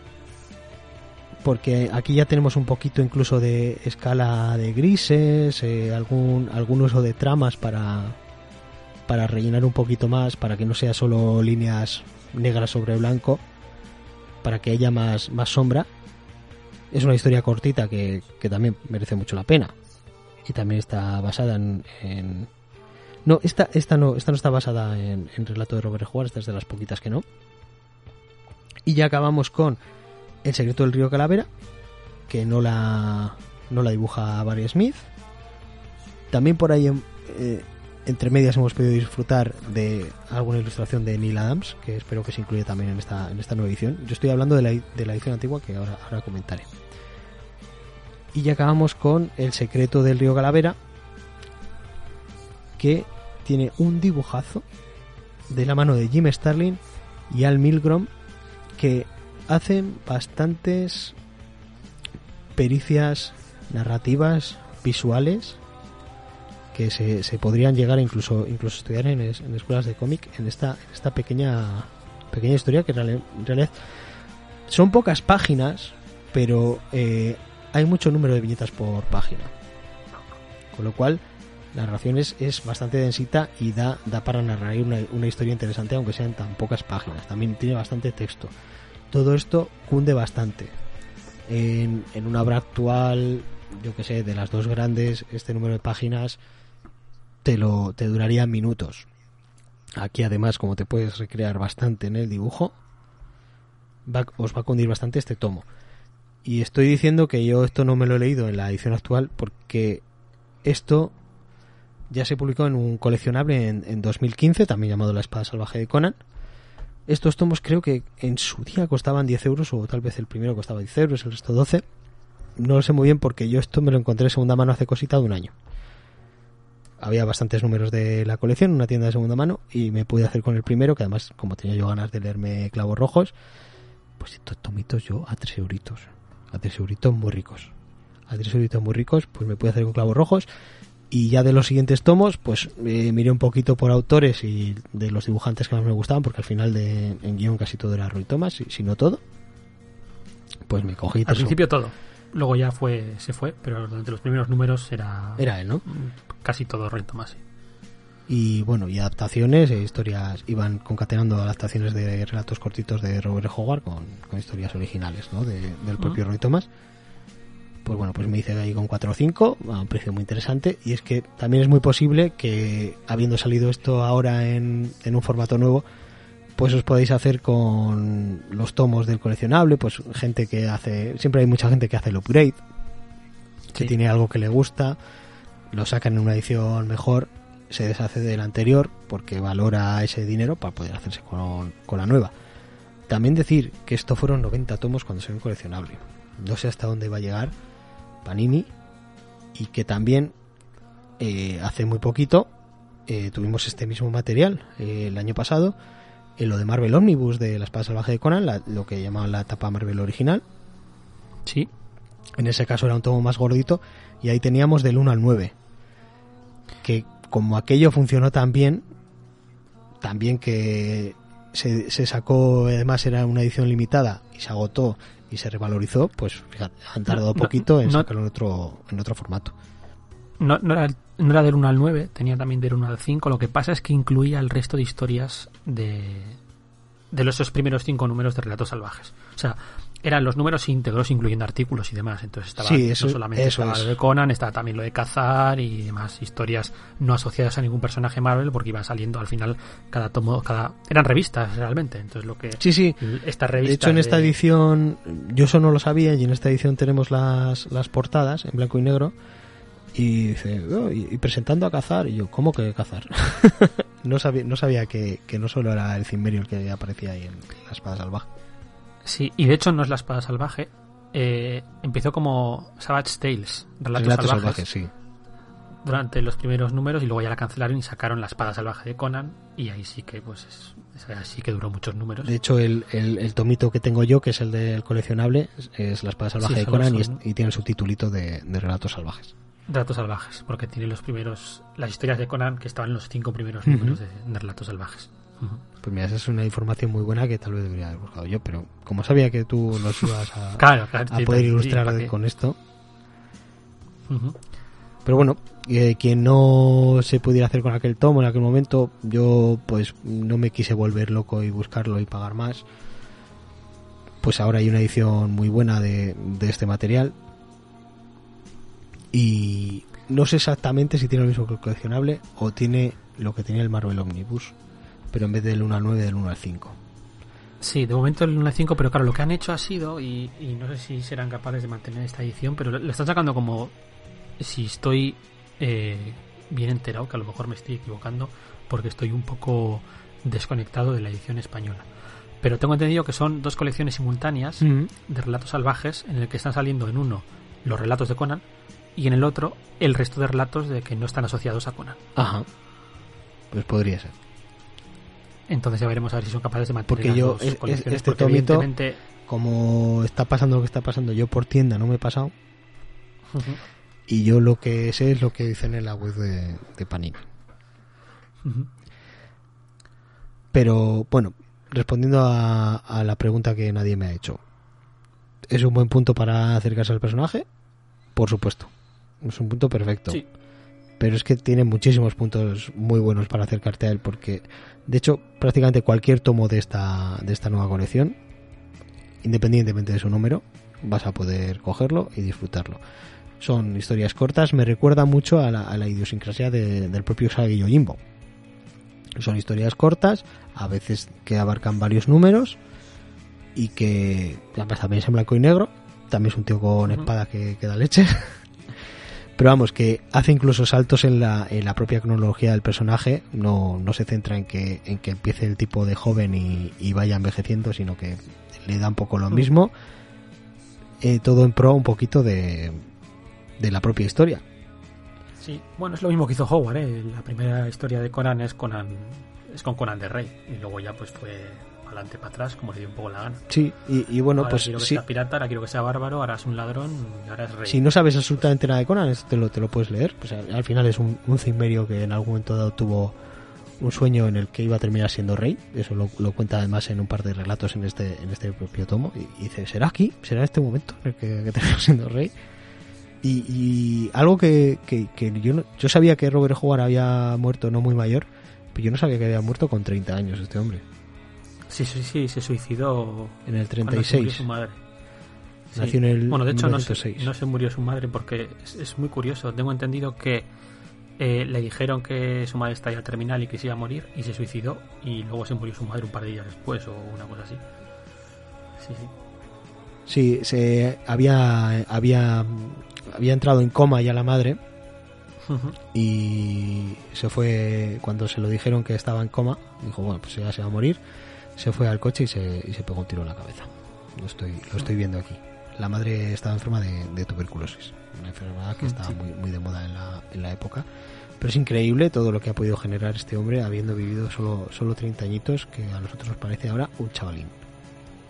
A: porque aquí ya tenemos un poquito incluso de escala de grises, eh, algún, algún uso de tramas para, para rellenar un poquito más, para que no sea solo líneas negras sobre blanco, para que haya más, más sombra. Es una historia cortita que, que también merece mucho la pena. Y también está basada en no, esta, esta no, esta no está basada en, relato de Robert Howard, esta es de las poquitas que no. Y ya acabamos con El secreto del río Calavera, que no la, no la dibuja Barry Smith. También por ahí eh, entre medias hemos podido disfrutar de alguna ilustración de Neil Adams, que espero que se incluya también en esta, en esta nueva edición. Yo estoy hablando de la, de la edición antigua que ahora, ahora comentaré. Y ya acabamos con El secreto del río Calavera, que tiene un dibujazo de la mano de Jim Starlin y Al Milgrom que hacen bastantes pericias narrativas, visuales, que se, se podrían llegar incluso, incluso estudiar en, en escuelas de cómic en esta, esta pequeña, pequeña historia que en realidad son pocas páginas, pero eh, hay mucho número de viñetas por página. Con lo cual, la narración es, bastante densita y da, da para narrar una, una, historia interesante, aunque sean tan pocas páginas. También tiene bastante texto. Todo esto cunde bastante. En, en una obra actual, yo que sé, de las dos grandes, este número de páginas te, lo, te duraría minutos. Aquí además, como te puedes recrear bastante en el dibujo, os va a cundir bastante este tomo. Y estoy diciendo que yo esto no me lo he leído en la edición actual porque esto ya se publicó en un coleccionable en, en 2015, también llamado La Espada Salvaje de Conan. Estos tomos creo que en su día costaban 10 euros o tal vez el primero costaba 10 euros, el resto 12. No lo sé muy bien porque yo esto me lo encontré de segunda mano hace cosita de un año. Había bastantes números de la colección una tienda de segunda mano y me pude hacer con el primero, que además como tenía yo ganas de leerme Clavos Rojos, pues estos tomitos yo a 3 euritos. A 3 euritos muy ricos. A 3 euritos muy ricos, pues me pude hacer con Clavos Rojos y ya de los siguientes tomos, pues eh, miré un poquito por autores y de los dibujantes que más me gustaban, porque al final de, en guion casi todo era Roy Thomas, si no todo. Pues me cogí.
B: Al principio todo. Luego ya fue se fue, pero durante los primeros números era.
A: Era él, ¿no?
B: Casi todo Roy Thomas,
A: Y bueno, y adaptaciones e historias. Iban concatenando adaptaciones de relatos cortitos de Robert Howard con, con historias originales, ¿no? del propio Roy Thomas pues bueno, pues me hice ahí con 4 o 5 a un precio muy interesante y es que también es muy posible que habiendo salido esto ahora en, un formato nuevo, pues os podéis hacer con los tomos del coleccionable, pues gente que hace, siempre hay mucha gente que hace el upgrade, que tiene algo que le gusta, lo sacan en una edición mejor, se deshace del anterior porque valora ese dinero para poder hacerse con, con la nueva. También decir que esto fueron 90 tomos cuando un coleccionable. No sé hasta dónde va a llegar, Panini y que también eh, hace muy poquito eh, tuvimos este mismo material eh, el año pasado en lo de Marvel Omnibus de la espada salvaje de Conan, lo que llamaban la etapa Marvel original.
B: Sí.
A: En ese caso era un tomo más gordito y ahí teníamos del 1 al 9. Que como aquello funcionó tan bien, también que se, se sacó, además era una edición limitada y se agotó y se revalorizó, pues fíjate, han tardado poquito en sacarlo en otro, en otro formato.
B: No, no, era, no era del 1 al 9, tenía también del 1 al 5. Lo que pasa es que incluía el resto de historias de, de los esos primeros cinco números de Relatos Salvajes. O sea, eran los números íntegros, incluyendo artículos y demás. Entonces estaba
A: no
B: solamente estaba lo de Conan, estaba también lo de Cazar y demás historias no asociadas a ningún personaje Marvel, porque iban saliendo al final cada tomo, cada eran revistas realmente. Entonces lo que
A: sí sí.
B: esta revista
A: de hecho en esta edición yo eso no lo sabía y en esta edición tenemos las las portadas en blanco y negro y dice oh, y, presentando a cazar y yo cómo que cazar no sabía no sabía que, que no solo era el Cimmerio el que aparecía ahí en la espada salvaje
B: Sí, y de hecho no es la espada salvaje. Eh, empezó como Savage Tales, Relatos, salvajes,
A: sí.
B: Durante los primeros números y luego ya la cancelaron y sacaron la espada salvaje de Conan y ahí sí que pues es, así que duró muchos números.
A: De hecho el, el, tomito que tengo yo, que es el del coleccionable, es la espada salvaje de Conan y, tiene su titulito de, Relatos salvajes.
B: Relatos salvajes, porque tiene los primeros, las historias de Conan que estaban en los cinco primeros números de, Relatos salvajes.
A: Pues mira, esa es una información muy buena que tal vez debería haber buscado yo, pero como sabía que tú nos ibas a, poder ilustrar con esto. Pero bueno, eh, quien no se pudiera hacer con aquel tomo en aquel momento, yo pues no me quise volver loco y buscarlo y pagar más. Pues ahora hay una edición muy buena de, de este material. Y no sé exactamente si tiene lo mismo que el coleccionable o tiene lo que tenía el Marvel Omnibus pero en vez del 1 al 9 del 1 al 5.
B: Sí, de momento el 1.5, pero claro, lo que han hecho ha sido, y, no sé si serán capaces de mantener esta edición, pero le están sacando como, si estoy eh, bien enterado, que a lo mejor me estoy equivocando, porque estoy un poco desconectado de la edición española. Pero tengo entendido que son dos colecciones simultáneas de relatos salvajes en el que están saliendo en uno los relatos de Conan y en el otro el resto de relatos de que no están asociados a Conan.
A: Ajá. Pues podría ser.
B: Entonces ya veremos a ver si son capaces de mantener
A: porque yo este tomito como está pasando lo que está pasando yo por tienda no me he pasado. Y yo lo que sé es lo que dicen en la web de, de Panini. Pero bueno respondiendo a, la pregunta que nadie me ha hecho es un buen punto para acercarse al personaje por supuesto. Es un punto perfecto pero es que tiene muchísimos puntos muy buenos para acercarte a él porque de hecho prácticamente cualquier tomo de esta de esta nueva colección independientemente de su número vas a poder cogerlo y disfrutarlo. Son historias cortas me recuerda mucho a la, idiosincrasia del propio Usagi Yojimbo son historias cortas a veces que abarcan varios números y que también es en blanco y negro también es un tío con espada que, que da leche pero vamos, que hace incluso saltos en la, en la propia cronología del personaje, no, no se centra en que, en que empiece el tipo de joven y, vaya envejeciendo, sino que le da un poco lo mm. mismo, eh, todo en pro un poquito de, de la propia historia.
B: Sí, bueno, es lo mismo que hizo Howard, ¿eh? la primera historia de Conan es Conan es con Conan de Rey y luego ya pues fue adelante para atrás, como le dio un poco la gana.
A: Sí, y, bueno,
B: ahora
A: pues.
B: Quiero que sea pirata, ahora quiero que sea bárbaro, ahora es un ladrón, ahora es rey.
A: Si no sabes absolutamente nada de Conan, te lo, te lo puedes leer. Pues al final es un, un cimmerio que en algún momento dado tuvo un sueño en el que iba a terminar siendo rey. Eso lo, cuenta además en un par de relatos en este, en este propio tomo. Y, dice, ¿será aquí? ¿Será este momento en el que, que termina siendo rey? Y, algo que, que, yo, yo sabía que Robert Howard había muerto no muy mayor, pero yo no sabía que había muerto con 30 años este hombre.
B: Sí, sí, sí, se suicidó
A: en el 36.
B: su madre.
A: Nació en el
B: Bueno, de hecho no se, no se, murió su madre porque es, muy curioso. Tengo entendido que eh, le dijeron que su madre estaba ya terminal y que se iba a morir y se suicidó y luego se murió su madre un par de días después o una cosa así. Sí, sí.
A: Sí, se había había había entrado en coma ya la madre y se fue cuando se lo dijeron que estaba en coma dijo bueno pues ya se va a morir se fue al coche y se, y se pegó un tiro en la cabeza. Lo estoy, lo estoy viendo aquí. La madre estaba enferma de, tuberculosis, una enfermedad que estaba muy, muy de moda en la, en la época. Pero es increíble todo lo que ha podido generar este hombre habiendo vivido solo, solo 30 añitos, que a nosotros nos parece ahora un chavalín.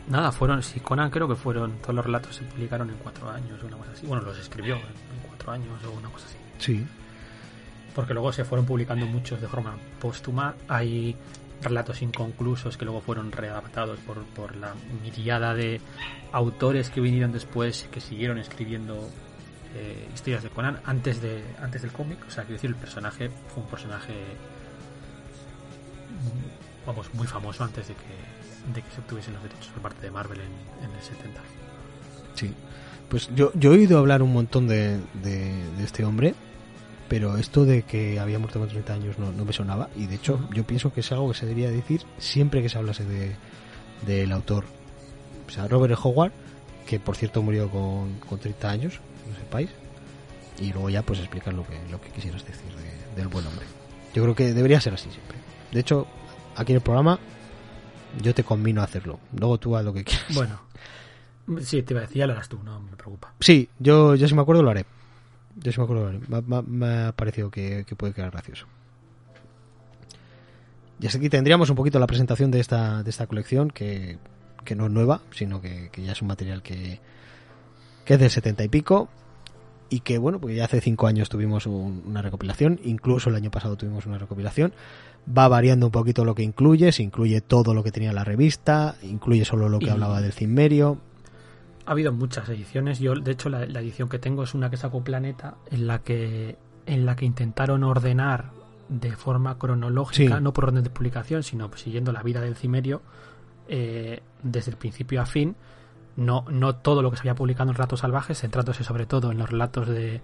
B: Nada, fueron, si Conan creo que fueron, todos los relatos se publicaron en cuatro años o una cosa así. Bueno, los escribió en cuatro años o una cosa así.
A: Sí.
B: Porque luego se fueron publicando muchos de forma póstuma. Hay relatos inconclusos que luego fueron readaptados por, por la miriada de autores que vinieron después que siguieron escribiendo eh, historias de Conan antes de antes del cómic. O sea quiero decir el personaje fue un personaje vamos muy famoso antes de que de que se obtuviesen los derechos por parte de Marvel en, el 70
A: sí. Pues yo, yo he oído hablar un montón de, de este hombre pero esto de que había muerto con 30 años no, no me sonaba. Y de hecho yo pienso que es algo que se debería decir siempre que se hablase de del autor. O sea Robert Howard que por cierto murió con, con 30 años no sepáis y luego ya pues explicar lo que lo que quisieras decir del buen hombre. Yo creo que debería ser así siempre. De hecho aquí en el programa yo te convino a hacerlo. Luego tú haz lo que quieras.
B: Bueno sí te iba a decir ya lo harás tú no me preocupa.
A: Sí yo yo si me acuerdo lo haré yo sí me acuerdo, me, ha parecido que, puede quedar gracioso. Y así aquí tendríamos un poquito la presentación de esta, de esta colección, que, no es nueva, sino que, ya es un material que, que es de setenta y pico, y que bueno, pues ya hace cinco años tuvimos una recopilación, incluso el año pasado tuvimos una recopilación. Va variando un poquito lo que incluye, se incluye todo lo que tenía la revista, incluye solo lo que hablaba del cimmerio,
B: ha habido muchas ediciones. Yo, de hecho, la, edición que tengo es una que sacó Planeta, en la que, en la que intentaron ordenar de forma cronológica, no por orden de publicación, sino siguiendo la vida del cimerio eh, desde el principio a fin. No, no todo lo que se había publicado en Relatos Salvajes, centrándose sobre todo en los relatos de,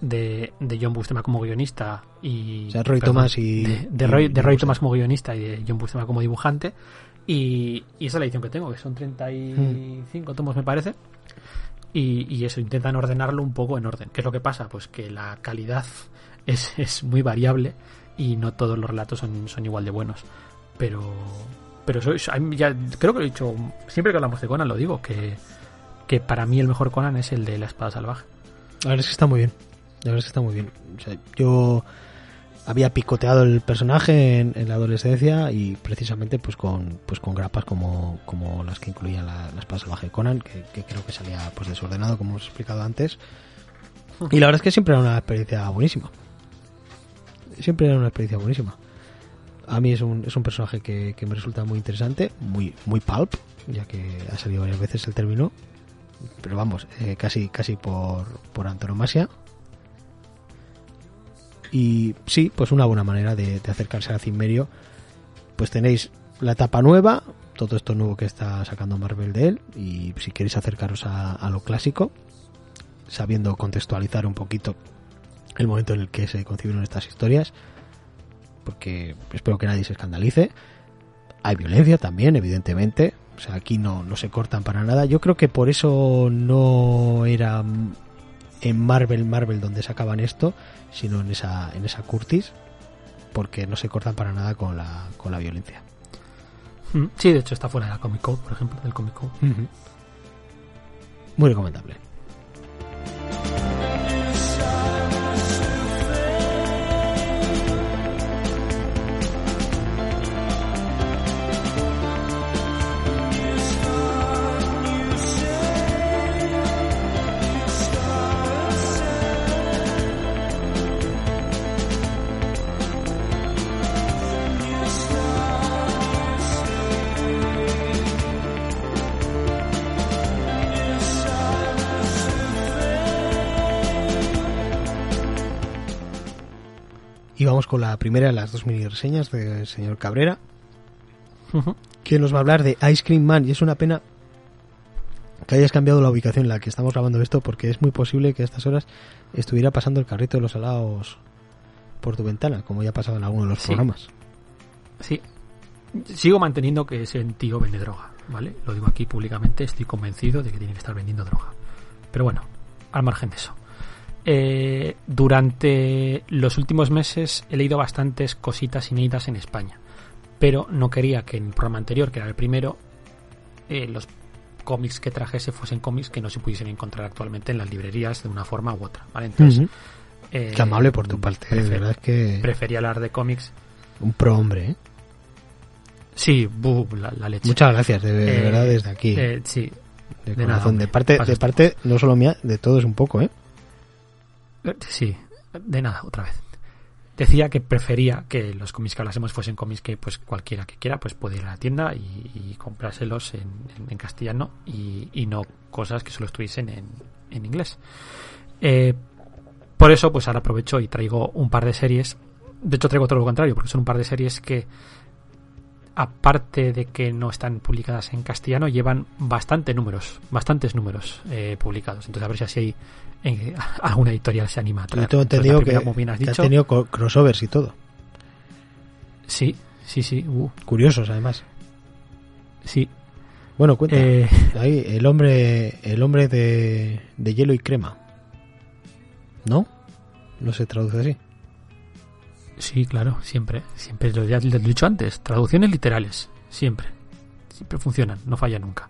B: de, de John Bustema como guionista y
A: Roy Thomas y
B: de, Roy, de Roy Thomas como guionista y de John Bustema como dibujante Y, esa es la edición que tengo, que son 35 tomos, me parece. Y, y, eso, intentan ordenarlo un poco en orden. ¿Qué es lo que pasa? Pues que la calidad es, es muy variable y no todos los relatos son, son igual de buenos. Pero, pero ya creo que lo he dicho, siempre que hablamos de Conan lo digo, que, que para mí el mejor Conan es el de la espada salvaje.
A: La verdad es que está muy bien. La verdad es que está muy bien. yo había picoteado el personaje en, la adolescencia y precisamente pues con pues con grapas como, como las que incluía la, espada salvaje de Conan, que, creo que salía pues desordenado como hemos explicado antes. Y la verdad es que siempre era una experiencia buenísima. Siempre era una experiencia buenísima. A mí es un, es un personaje que, me resulta muy interesante, muy, muy pulp, ya que ha salido varias veces el término. Pero vamos, eh, casi, casi por, por antonomasia. Y sí, pues una buena manera de, acercarse a Cimmerio. Pues tenéis la etapa nueva, todo esto nuevo que está sacando Marvel de él. Y si queréis acercaros a, lo clásico, sabiendo contextualizar un poquito el momento en el que se concibieron estas historias, porque espero que nadie se escandalice. Hay violencia también, evidentemente. O sea, aquí no, no se cortan para nada. Yo creo que por eso no era en Marvel Marvel donde sacaban esto, sino en esa en esa Curtis, porque no se cortan para nada con la con la violencia.
B: Mm, sí, de hecho está fuera de la Comic Code, por ejemplo, del Comic Code.
A: Muy recomendable. Vamos con la primera de las dos mini reseñas del señor Cabrera, que nos va a hablar de Ice Cream Man. Y es una pena que hayas cambiado la ubicación en la que estamos grabando esto, porque es muy posible que a estas horas estuviera pasando el carrito de los helados por tu ventana, como ya ha pasado en alguno de los programas.
B: Sí. Sigo manteniendo que ese tío vende droga, ¿vale? Lo digo aquí públicamente, estoy convencido de que tiene que estar vendiendo droga. Pero bueno, al margen de eso. Eh, durante los últimos meses he leído bastantes cositas inéditas en España, pero no quería que en el programa anterior, que era el primero, eh, los cómics que trajese fuesen cómics que no se pudiesen encontrar actualmente en las librerías de una forma u otra. ¿vale? Entonces,
A: eh, Qué amable por tu parte, de verdad es que...
B: Prefería hablar de cómics.
A: Un pro hombre, ¿eh?
B: Sí, la, leche.
A: Muchas gracias, de, verdad, desde aquí.
B: sí,
A: de, corazón. de parte, de parte, no solo mía, de todos un poco, ¿eh?
B: Sí, de nada, otra vez. Decía que prefería que los cómics que hablásemos fuesen cómics que pues cualquiera que quiera pues puede ir a la tienda y, comprárselos en, castellano y, no cosas que solo estuviesen en, inglés. Eh, por eso pues ahora aprovecho y traigo un par de series. De hecho traigo todo lo contrario porque son un par de series que aparte de que no están publicadas en castellano, llevan bastante números, bastantes números eh, publicados. Entonces a ver si así hay en alguna editorial se anima a
A: traer. Yo tengo entendido que, ha tenido crossovers y todo.
B: Sí, sí, sí. Uh.
A: Curiosos, además.
B: Sí.
A: Bueno, cuenta. Eh, Ahí, el hombre, el hombre de, de hielo y crema. ¿No? No se traduce así.
B: Sí, claro, siempre. Siempre lo, he dicho antes. Traducciones literales. Siempre. Siempre funcionan, no falla nunca.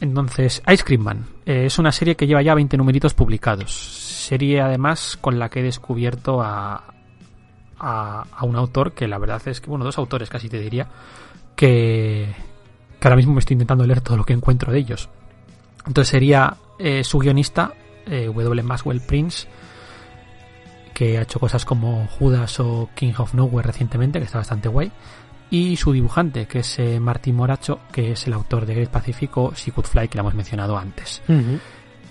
B: Entonces, Ice Cream Man eh, es una serie que lleva ya 20 numeritos publicados. Serie además con la que he descubierto a, a, un autor que la verdad es que, bueno, dos autores casi te diría, que, que ahora mismo me estoy intentando leer todo lo que encuentro de ellos. Entonces sería eh, su guionista, eh, W. Maxwell Prince, que ha hecho cosas como Judas o King of Nowhere recientemente, que está bastante guay y su dibujante, que es eh, Martín Moracho, que es el autor de Great Pacífico, Secret Fly, que lo hemos mencionado antes.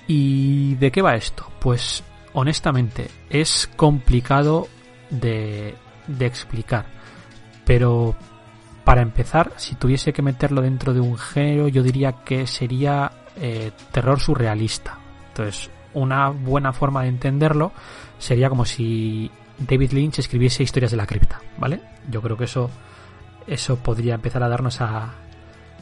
B: ¿Y de qué va esto? Pues honestamente es complicado de, de explicar, pero para empezar, si tuviese que meterlo dentro de un género, yo diría que sería eh, terror surrealista. Entonces, una buena forma de entenderlo sería como si David Lynch escribiese historias de la cripta, ¿vale? Yo creo que eso eso podría empezar a darnos a,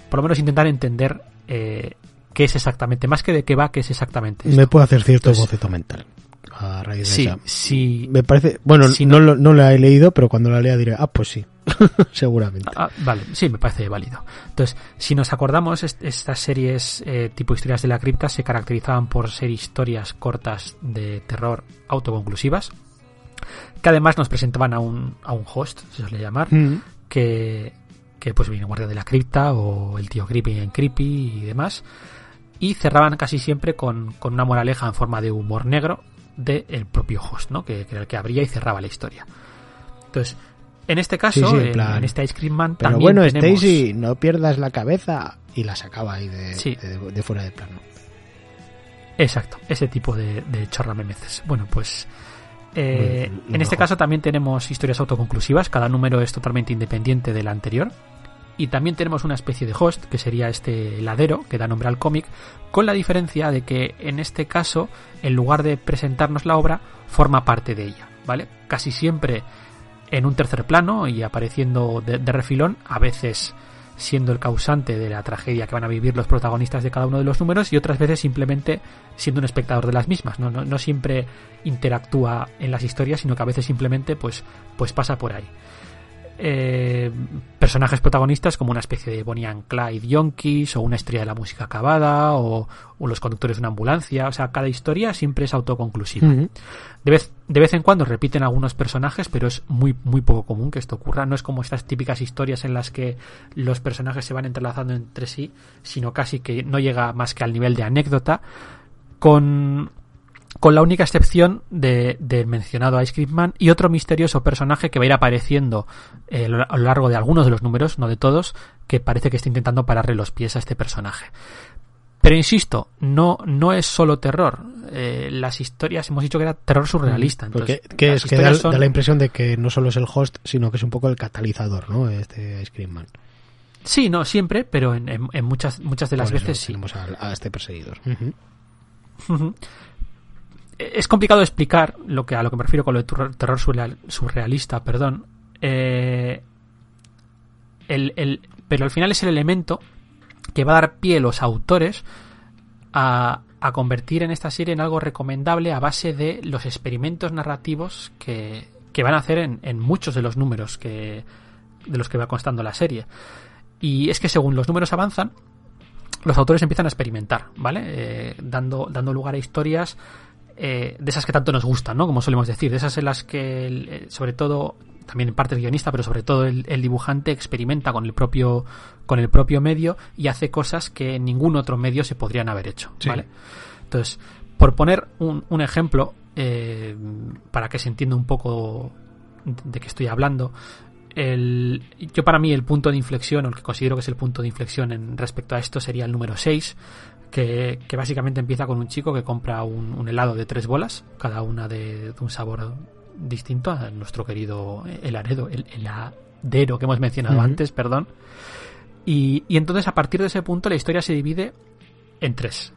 B: por lo menos intentar entender eh, qué es exactamente, más que de qué va, qué es exactamente.
A: Me puedo hacer cierto boceto mental a raíz de
B: sí,
A: esa.
B: Sí,
A: Me parece, bueno,
B: Si
A: no, lo- no la he leído, pero cuando la lea diré, ah, pues sí, seguramente.
B: Ah, vale, sí, me parece válido. Entonces, si nos acordamos, est- estas series eh, tipo historias de la cripta se caracterizaban por ser historias cortas de terror autoconclusivas, que además nos presentaban a un, a un host, se suele llamar,
A: Mm.
B: que, que pues viene guardia de la cripta o el tío creepy en creepy y demás, y cerraban casi siempre con, con una moraleja en forma de humor negro del propio host, ¿no? Que, que era el que abría y cerraba la historia. Entonces, en este caso,
A: Sí, sí, en
B: este Ice Cream Man
A: Pero
B: también
A: bueno,
B: tenemos...
A: Stacy, no pierdas la cabeza. Y la sacaba ahí de,
B: Sí.
A: de, de fuera de plano.
B: Exacto, ese tipo de, de. Bueno, pues eh, en este caso también tenemos historias autoconclusivas, cada número es totalmente independiente del anterior. Y también tenemos una especie de host, que sería este ladero, que da nombre al cómic, con la diferencia de que en este caso, en lugar de presentarnos la obra, forma parte de ella, ¿vale? Casi siempre en un tercer plano y apareciendo de, refilón, a veces siendo el causante de la tragedia que van a vivir los protagonistas de cada uno de los números y otras veces simplemente siendo un espectador de las mismas. No, no, no siempre interactúa en las historias, sino que a veces simplemente pues, pues pasa por ahí. Eh, personajes protagonistas como una especie de Bonnie and Clyde Yonkis o una estrella de la música acabada o, o los conductores de una ambulancia. O sea, cada historia siempre es autoconclusiva. De vez, de vez en cuando repiten algunos personajes, pero es muy, muy poco común que esto ocurra. No es como estas típicas historias en las que los personajes se van entrelazando entre sí, sino casi que no llega más que al nivel de anécdota, con, con la única excepción de- del mencionado Ice Cream Man y otro misterioso personaje que va a ir apareciendo eh, a lo largo de algunos de los números, no de todos, que parece que está intentando pararle los pies a este personaje. Pero insisto, no, no es solo terror. Eh, las historias, hemos dicho que era terror surrealista.
A: Porque
B: Entonces, las
A: es que da,
B: historias son-
A: da la impresión de que no solo es el host, sino que es un poco el catalizador, ¿no? Este Scream Man.
B: Sí, no siempre, pero en, en- en muchas, muchas de las
A: Por
B: veces sí.
A: tenemos a, a este perseguidor.
B: Es complicado explicar lo que a lo que me refiero con lo de terror, terror surreal- surrealista, perdón. Eh, el- el- pero al final es el elemento que va a dar pie a los autores a, a convertir en esta serie en algo recomendable a base de los experimentos narrativos que, que van a hacer en, en muchos de los números que, de los que va constando la serie. Y es que según los números avanzan, los autores empiezan a experimentar, ¿vale? Eh, dando, dando lugar a historias eh, de esas que tanto nos gustan, ¿no? Como solemos decir, de esas en las que, el- eh, sobre todo, también en parte el guionista, pero sobre todo el, el dibujante experimenta con el propio con el propio medio y hace cosas que en ningún otro medio se podrían haber hecho,
A: Sí.
B: ¿vale? Entonces, por poner un, un ejemplo, eh, para que se entienda un poco de qué estoy hablando, el, yo para mí el punto de inflexión, o el que considero que es el punto de inflexión en respecto a esto sería el número 6, que, que básicamente empieza con un chico que compra un, un helado de tres bolas, cada una de, de un sabor distinto a nuestro querido helaredo, el heladero que hemos mencionado antes, perdón. Y, y entonces a partir de ese punto la historia se divide en tres.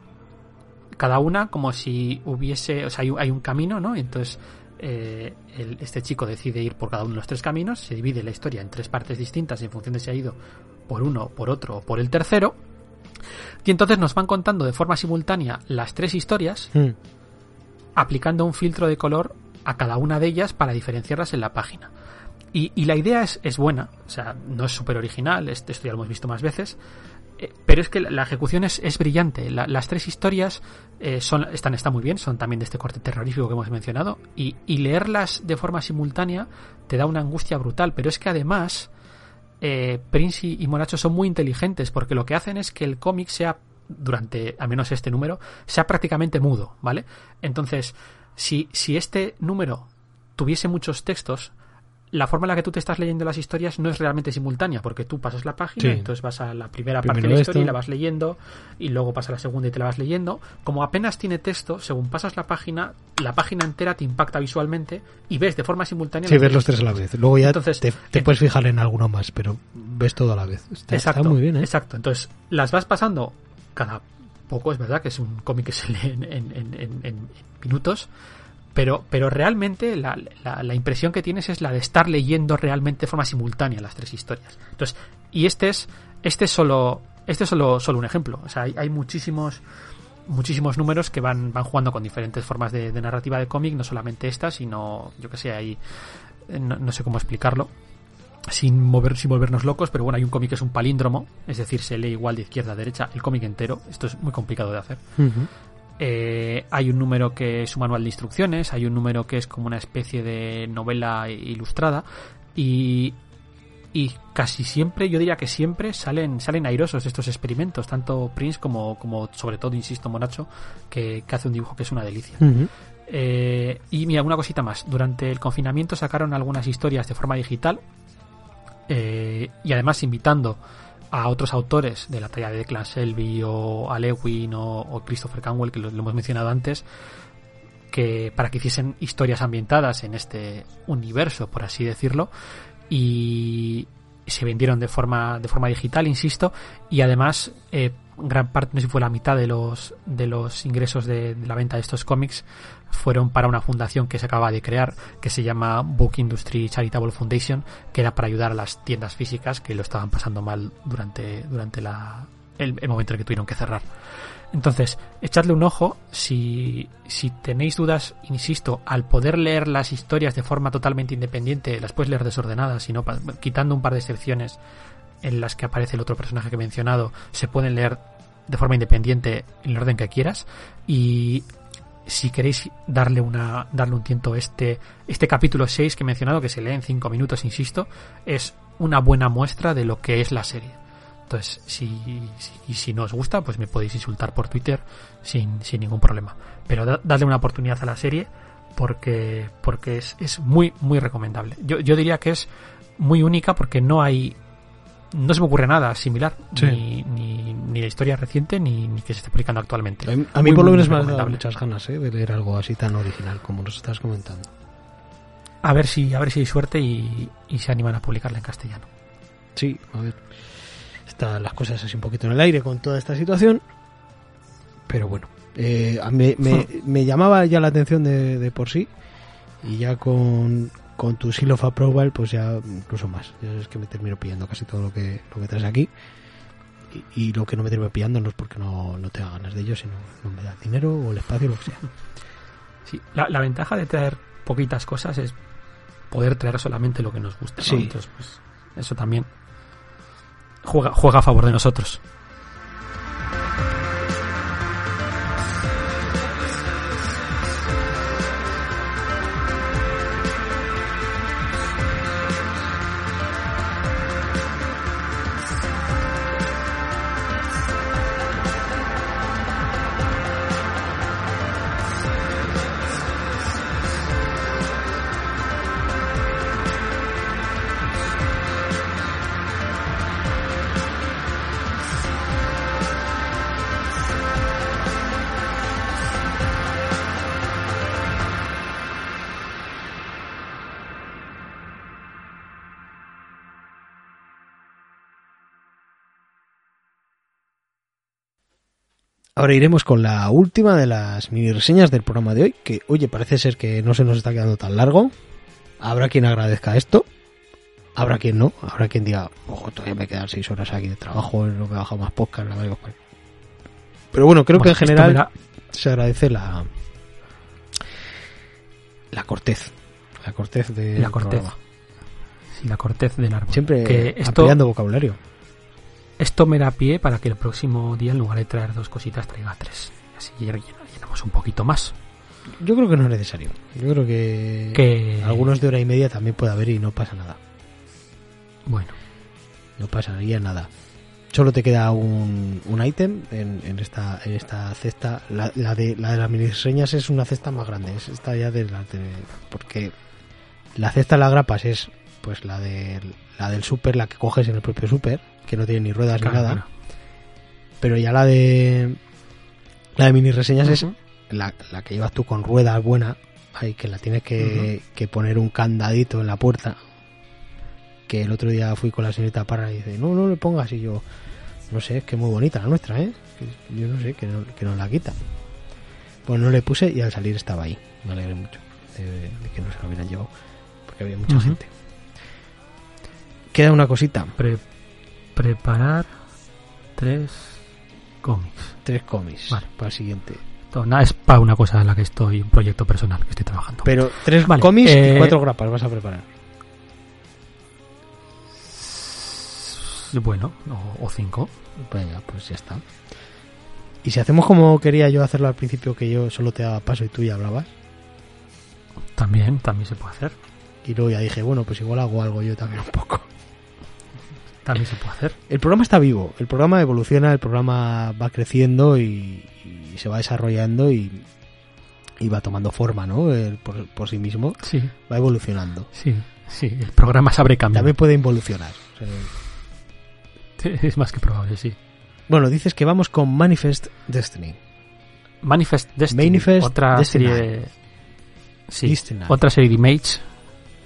B: Cada una como si hubiese, o sea, hay, un- hay un camino, ¿no? Entonces eh, el- este chico decide ir por cada uno de los tres caminos, se divide la historia en tres partes distintas en función de si ha ido por uno, por otro o por el tercero. Y entonces nos van contando de forma simultánea las tres historias,
A: Mm.
B: aplicando un filtro de color a cada una de ellas para diferenciarlas en la página. Y, y la idea es, es buena, o sea, no es súper original, esto, esto ya lo hemos visto más veces, eh, pero es que la, la ejecución es, es brillante. La- las tres historias eh, son, están, están muy bien, son también de este corte terrorífico que hemos mencionado, y, y leerlas de forma simultánea te da una angustia brutal, pero es que además eh, Prince y, Monacho son muy inteligentes porque lo que hacen es que el cómic sea, durante al menos este número, sea prácticamente mudo, ¿vale? Entonces, si, si este número tuviese muchos textos, la forma en la que tú te estás leyendo las historias no es realmente simultánea, porque tú pasas la página,
A: Sí.
B: entonces vas a la primera parte de la historia y la vas leyendo, y luego pasa a la segunda y te la vas leyendo. Como apenas tiene texto, según pasas la página, la página entera te impacta visualmente y ves de forma simultánea.
A: Sí, ves los
B: tres
A: a la vez. Luego ya
B: Entonces,
A: te, puedes fijar en alguno más, pero ves todo a la vez. Está, está
B: Exacto,
A: muy bien, ¿eh?
B: exacto. Entonces, las vas pasando cada poco, es verdad que es un cómic que se lee en, en- en- en- en minutos, pero, pero realmente la, la, impresión que tienes es la de estar leyendo realmente de forma simultánea las tres historias. Entonces, y este es, este es solo, este es solo, solo un ejemplo. O sea, hay, hay muchísimos, muchísimos números que van, van jugando con diferentes formas de, narrativa de cómic, no solamente esta, sino, yo que sé, hay, no, sé cómo explicarlo, sin mover sin volvernos locos, pero bueno, hay un cómic que es un palíndromo, es decir, se lee igual de izquierda a derecha el cómic entero. Esto es muy complicado de hacer. Eh, hay un número que es un manual de instrucciones, hay un número que es como una especie de novela ilustrada y, y casi siempre, yo diría que siempre salen, salen airosos estos experimentos, tanto Prince como, como sobre todo, insisto, Monacho, que, hace un dibujo que es una delicia. Eh, y mira, una cosita más, durante el confinamiento sacaron algunas historias de forma digital eh, y además invitando a otros autores de la talla de Declan Selby o a Lewin o, Christopher Canwell, que lo, hemos mencionado antes, que para que hiciesen historias ambientadas en este universo, por así decirlo, y se vendieron de forma de forma digital, insisto, y además eh, gran parte, no sé si fue la mitad de los de los ingresos de la venta de estos cómics fueron para una fundación que se acaba de crear, que se llama Book Industry Charitable Foundation, que era para ayudar a las tiendas físicas que lo estaban pasando mal durante, durante la, el, momento en que tuvieron que cerrar. Entonces, echadle un ojo si, si tenéis dudas, insisto, al poder leer las historias de forma totalmente independiente, las puedes leer desordenadas, sino quitando un par de excepciones en las que aparece el otro personaje que he mencionado, se pueden leer de forma independiente en el orden que quieras. Y si queréis darle una darle un tiento este este capítulo 6 que he mencionado que se lee en 5 minutos insisto es una buena muestra de lo que es la serie. Entonces si, si, si no os gusta pues me podéis insultar por Twitter sin, sin ningún problema. Pero dadle una oportunidad a la serie porque porque es, es muy muy recomendable. Yo, yo diría que es muy única porque no hay no se me ocurre nada similar, ni, ni, la historia reciente ni, que se esté publicando actualmente.
A: A mí, por lo menos me ha dado muchas ganas ¿eh? de leer algo así tan original como nos estás comentando.
B: A ver si, a ver si hay suerte y, se animan a publicarla en castellano.
A: Sí, a ver. Están las cosas así un poquito en el aire con toda esta situación. Pero bueno, eh, me, me, llamaba ya la atención de, de por sí. Y ya con, con tu Seal of Approval, pues ya incluso más. Ya es que me termino pillando casi todo lo que, lo que traes aquí. Y, lo que no me termino pillando no es porque no, no tenga ganas de ello, sino no me da dinero o el espacio, lo que sea.
B: Sí, la, ventaja de traer poquitas cosas es poder traer solamente lo que nos gusta. Sí. Entonces, pues, eso también juega, juega a favor de nosotros.
A: Ahora iremos con la última de las mini reseñas del programa de hoy, que oye, parece ser que no se nos está quedando tan largo. Habrá quien agradezca esto, habrá quien no, habrá quien diga, ojo, todavía me quedan seis horas aquí de trabajo, no me he bajado más podcast, la verdad. Pero bueno, creo que en general se agradece la la cortez, la cortez de
B: la cortez. la cortez del árbol.
A: Siempre que vocabulario.
B: Esto me da pie para que el próximo día, en lugar de traer dos cositas, traiga tres. Así llenamos un poquito más.
A: Yo creo que no es necesario. Yo creo que, algunos de hora y media también puede haber y no pasa nada.
B: Bueno.
A: No pasaría nada. Solo te queda un, un ítem en, esta, en esta cesta. La, de, la de las mini reseñas es una cesta más grande. Es esta ya de la porque la cesta de las grapas es pues la, de, la del super, la que coges en el propio super que no tiene ni ruedas ni nada. Pero ya la de la de mini reseñas es la, que llevas tú con ruedas buena, ahí que la tienes que, poner un candadito en la puerta. Que el otro día fui con la señorita Parra y dice, no, no le pongas. Y yo, no sé, es que es muy bonita la nuestra, ¿eh? Yo no sé, que, no, que nos la quita. Pues no le puse y al salir estaba ahí. Me alegré mucho de, que no se lo hubieran llevado. Porque había mucha gente. Queda una cosita.
B: Preparar tres cómics.
A: Tres cómics. Vale. Para el siguiente.
B: nada, es para una cosa en la que estoy, un proyecto personal que estoy trabajando.
A: Pero tres cómics y eh, cuatro grapas vas a preparar.
B: Bueno, o, cinco.
A: Venga, pues ya está. ¿Y si hacemos como quería yo hacerlo al principio, que yo solo te daba paso y tú ya hablabas?
B: También, también se puede hacer.
A: Y luego ya dije, bueno, pues igual hago algo yo también un poco.
B: También se puede hacer.
A: El programa está vivo, el programa evoluciona, el programa va creciendo y, se va desarrollando y, va tomando forma, ¿no? por, sí mismo.
B: Sí.
A: Va evolucionando.
B: Sí, sí, el programa sabe cambiar.
A: También puede involucionar.
B: es más que probable, sí.
A: Bueno, dices que vamos con Manifest Destiny.
B: Manifest Destiny. otra serie Sí, otra serie de Image.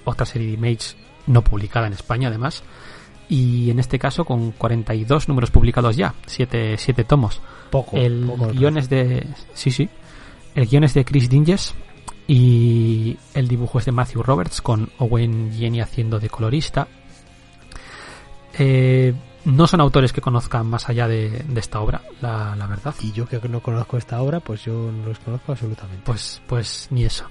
B: Otra serie de Image no publicada en España, además. Y en este caso con 42 números publicados ya. 7, siete tomos.
A: Poco.
B: El guion es de... Sí, sí. El guion es de Chris Dinges. Y el dibujo es de Matthew Roberts con Owen Jenny haciendo de colorista. Eh, no son autores que conozcan más allá de, esta obra, la, verdad.
A: Y yo que no conozco esta obra, pues yo no los conozco absolutamente.
B: Pues, pues ni eso.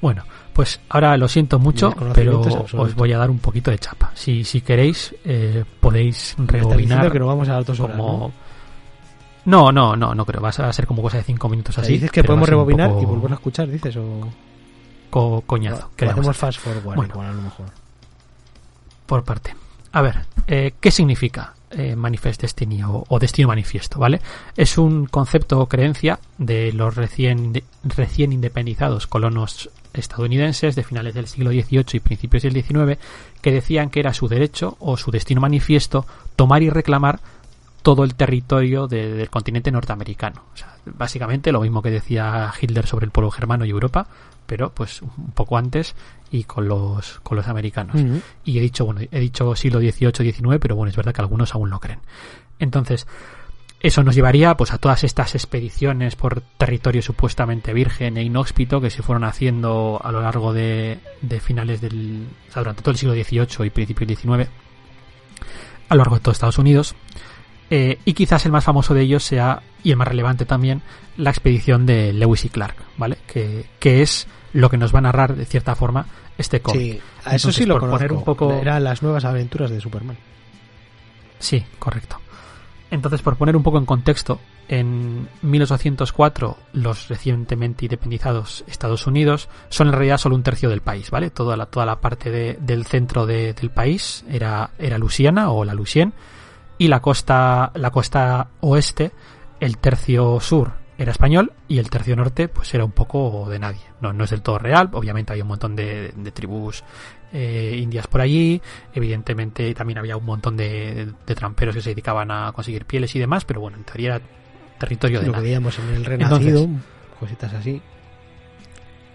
B: Bueno, pues ahora lo siento mucho, pero os voy a dar un poquito de chapa. Si, si queréis, eh, podéis rebobinar.
A: que no vamos a dar como... ¿no?
B: ¿no? no, no, no, creo. Va a ser como cosa de cinco minutos así.
A: dices que podemos rebobinar y volver a escuchar, dices, o.
B: coñazo.
A: hacemos fast forward, bueno, a lo mejor.
B: Por parte. A ver, eh, ¿qué significa eh, Manifest Destiny o, Destino Manifiesto? ¿vale? Es un concepto o creencia de los recién, recién independizados colonos estadounidenses de finales del siglo XVIII y principios del XIX que decían que era su derecho o su destino manifiesto tomar y reclamar todo el territorio del continente norteamericano. O sea, básicamente lo mismo que decía Hitler sobre el pueblo germano y Europa, pero pues un poco antes y con los, con los americanos. Y he dicho, bueno, he dicho siglo XVIII, XIX, pero bueno, es verdad que algunos aún lo creen. Entonces, eso nos llevaría pues a todas estas expediciones por territorio supuestamente virgen e inhóspito que se fueron haciendo a lo largo de, de finales del... O sea, durante todo el siglo XVIII y principios del XIX a lo largo de todo Estados Unidos. Eh, y quizás el más famoso de ellos sea, y el más relevante también, la expedición de Lewis y Clark, ¿vale? Que, que es lo que nos va a narrar de cierta forma este cómic.
A: Sí, a eso sí lo por Poner un poco... Eran las nuevas aventuras de Superman.
B: Sí, correcto. Entonces, por poner un poco en contexto, en 1804 los recientemente independizados Estados Unidos son en realidad solo un tercio del país, ¿vale? Toda la, toda la parte del centro del país era, era o la Louisiana y la costa, la costa oeste, el tercio sur era español y el tercio norte pues era un poco de nadie. No, no es del todo real, obviamente había un montón de, tribus eh, indias por allí, evidentemente también había un montón de, tramperos que se dedicaban a conseguir pieles y demás, pero bueno, en teoría era territorio de
A: Lo
B: nadie.
A: veíamos en el Renacido, cositas así.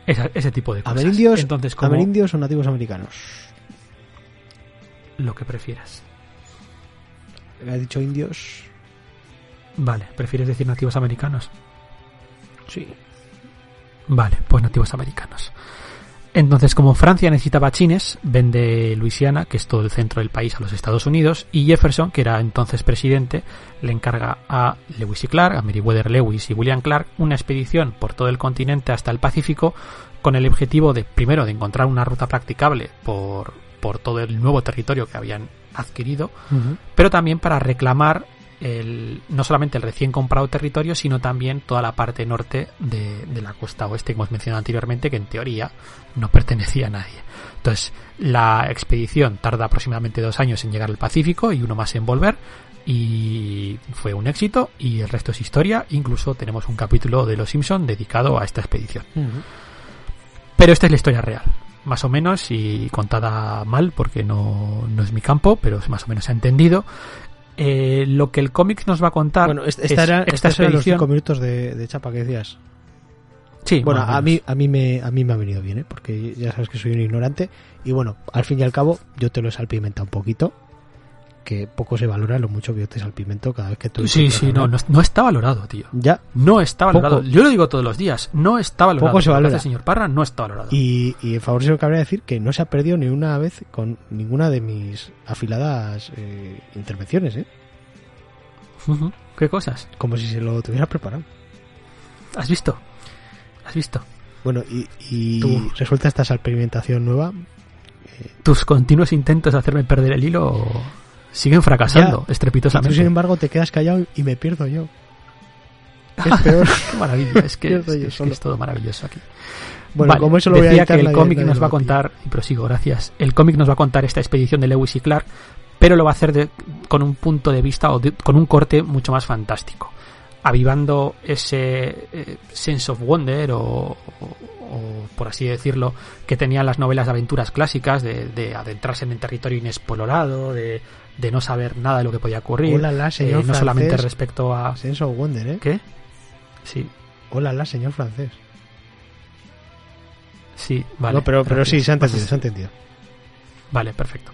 B: ese tipo de cosas.
A: Amerindios, Entonces, como, ¿Amerindios o nativos americanos?
B: Lo que prefieras.
A: ¿Le ha dicho indios?
B: Vale, ¿prefieres decir nativos americanos?
A: Sí.
B: Vale, pues nativos americanos. Entonces, como Francia necesitaba chines, vende Luisiana, que es todo el centro del país, a los Estados Unidos, y Jefferson, que era entonces presidente, le encarga a Lewis y Clark, a Meriwether Lewis y William Clark, una expedición por todo el continente hasta el Pacífico, con el objetivo de, primero, de encontrar una ruta practicable por, por todo el nuevo territorio que habían adquirido, pero también para reclamar el, no solamente el recién comprado territorio, sino también toda la parte norte de, la costa oeste que hemos mencionado anteriormente, que en teoría no pertenecía a nadie. Entonces, la expedición tarda aproximadamente dos años en llegar al Pacífico y uno más en volver, y fue un éxito, y el resto es historia. Incluso tenemos un capítulo de Los Simpson dedicado a esta expedición. Pero esta es la historia real más o menos y contada mal porque no, no es mi campo, pero más o menos se ha entendido. Eh, lo que el cómic nos va a contar.
A: Bueno, esta, era, esta los cinco minutos de, chapa que decías.
B: Sí,
A: bueno, a mí, a, mí me, a mí me ha venido bien, ¿eh? porque ya sabes que soy un ignorante. Y bueno, al fin y al cabo, yo te lo he salpimentado un poquito. Que poco se valora lo mucho que yo te salpimento cada vez que tú...
B: Sí, sí, no, no, está valorado, tío.
A: Ya.
B: No está valorado. Yo lo digo todos los días, no está valorado.
A: Poco se valora.
B: señor Parra no está valorado.
A: Y, y en favor se lo cabría decir que no se ha perdido ni una vez con ninguna de mis afiladas eh, intervenciones, ¿eh?
B: ¿Qué cosas?
A: Como si se lo tuviera preparado.
B: ¿Has visto? ¿Has visto?
A: Bueno, y, y resuelta esta experimentación nueva.
B: Eh, Tus continuos intentos de hacerme perder el hilo siguen fracasando estrepitosamente.
A: tú, sin embargo, te quedas callado y me pierdo yo. Es peor.
B: Qué maravilla, es que, es, todo maravilloso aquí.
A: Bueno, como eso lo
B: decía
A: voy a
B: que el cómic nos va a contar, y prosigo, gracias. El cómic nos va a contar esta expedición de Lewis y Clark, pero lo va a hacer con un punto de vista o con un corte mucho más fantástico, avivando ese eh, sense of wonder o, por así decirlo, que tenían las novelas de aventuras clásicas, de, adentrarse en el territorio inexplorado, de, no saber nada de lo que podía ocurrir,
A: Hola, señor
B: eh, no solamente respecto a...
A: Sense of wonder, ¿eh?
B: ¿Qué? Sí.
A: Hola, la señor francés.
B: Sí, vale.
A: No, pero, pero sí, se ha entendido, se ha entendido.
B: Vale, perfecto.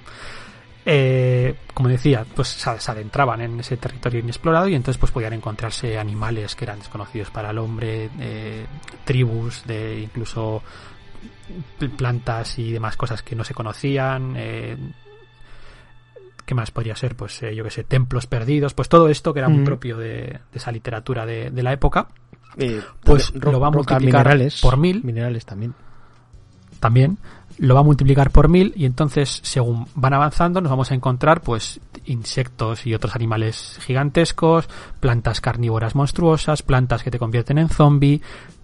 B: Eh, como decía, pues se, adentraban en ese territorio inexplorado y entonces pues podían encontrarse animales que eran desconocidos para el hombre, eh, tribus de incluso plantas y demás cosas que no se conocían. Eh, ¿Qué más podría ser? Pues eh, yo que sé, templos perdidos, pues todo esto que era muy propio de, esa literatura de, la época, pues lo va a multiplicar por mil.
A: Minerales también.
B: También lo va a multiplicar por mil y entonces según van avanzando nos vamos a encontrar pues insectos y otros animales gigantescos, plantas carnívoras monstruosas, plantas que te convierten en zombie,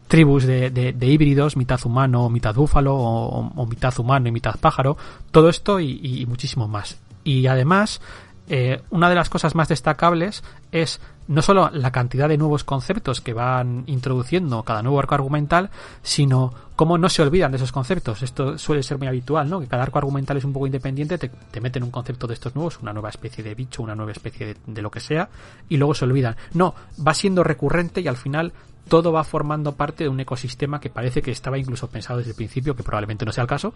B: tribus de, de, híbridos, mitad humano, mitad búfalo o, mitad humano y mitad pájaro, todo esto y, muchísimo más. Y además, eh, una de las cosas más destacables es no solo la cantidad de nuevos conceptos que van introduciendo cada nuevo arco argumental, sino cómo no se olvidan de esos conceptos. Esto suele ser muy habitual, ¿no? Que cada arco argumental es un poco independiente, te, meten un concepto de estos nuevos, una nueva especie de bicho, una nueva especie de, lo que sea, y luego se olvidan. No, va siendo recurrente y al final todo va formando parte de un ecosistema que parece que estaba incluso pensado desde el principio, que probablemente no sea el caso,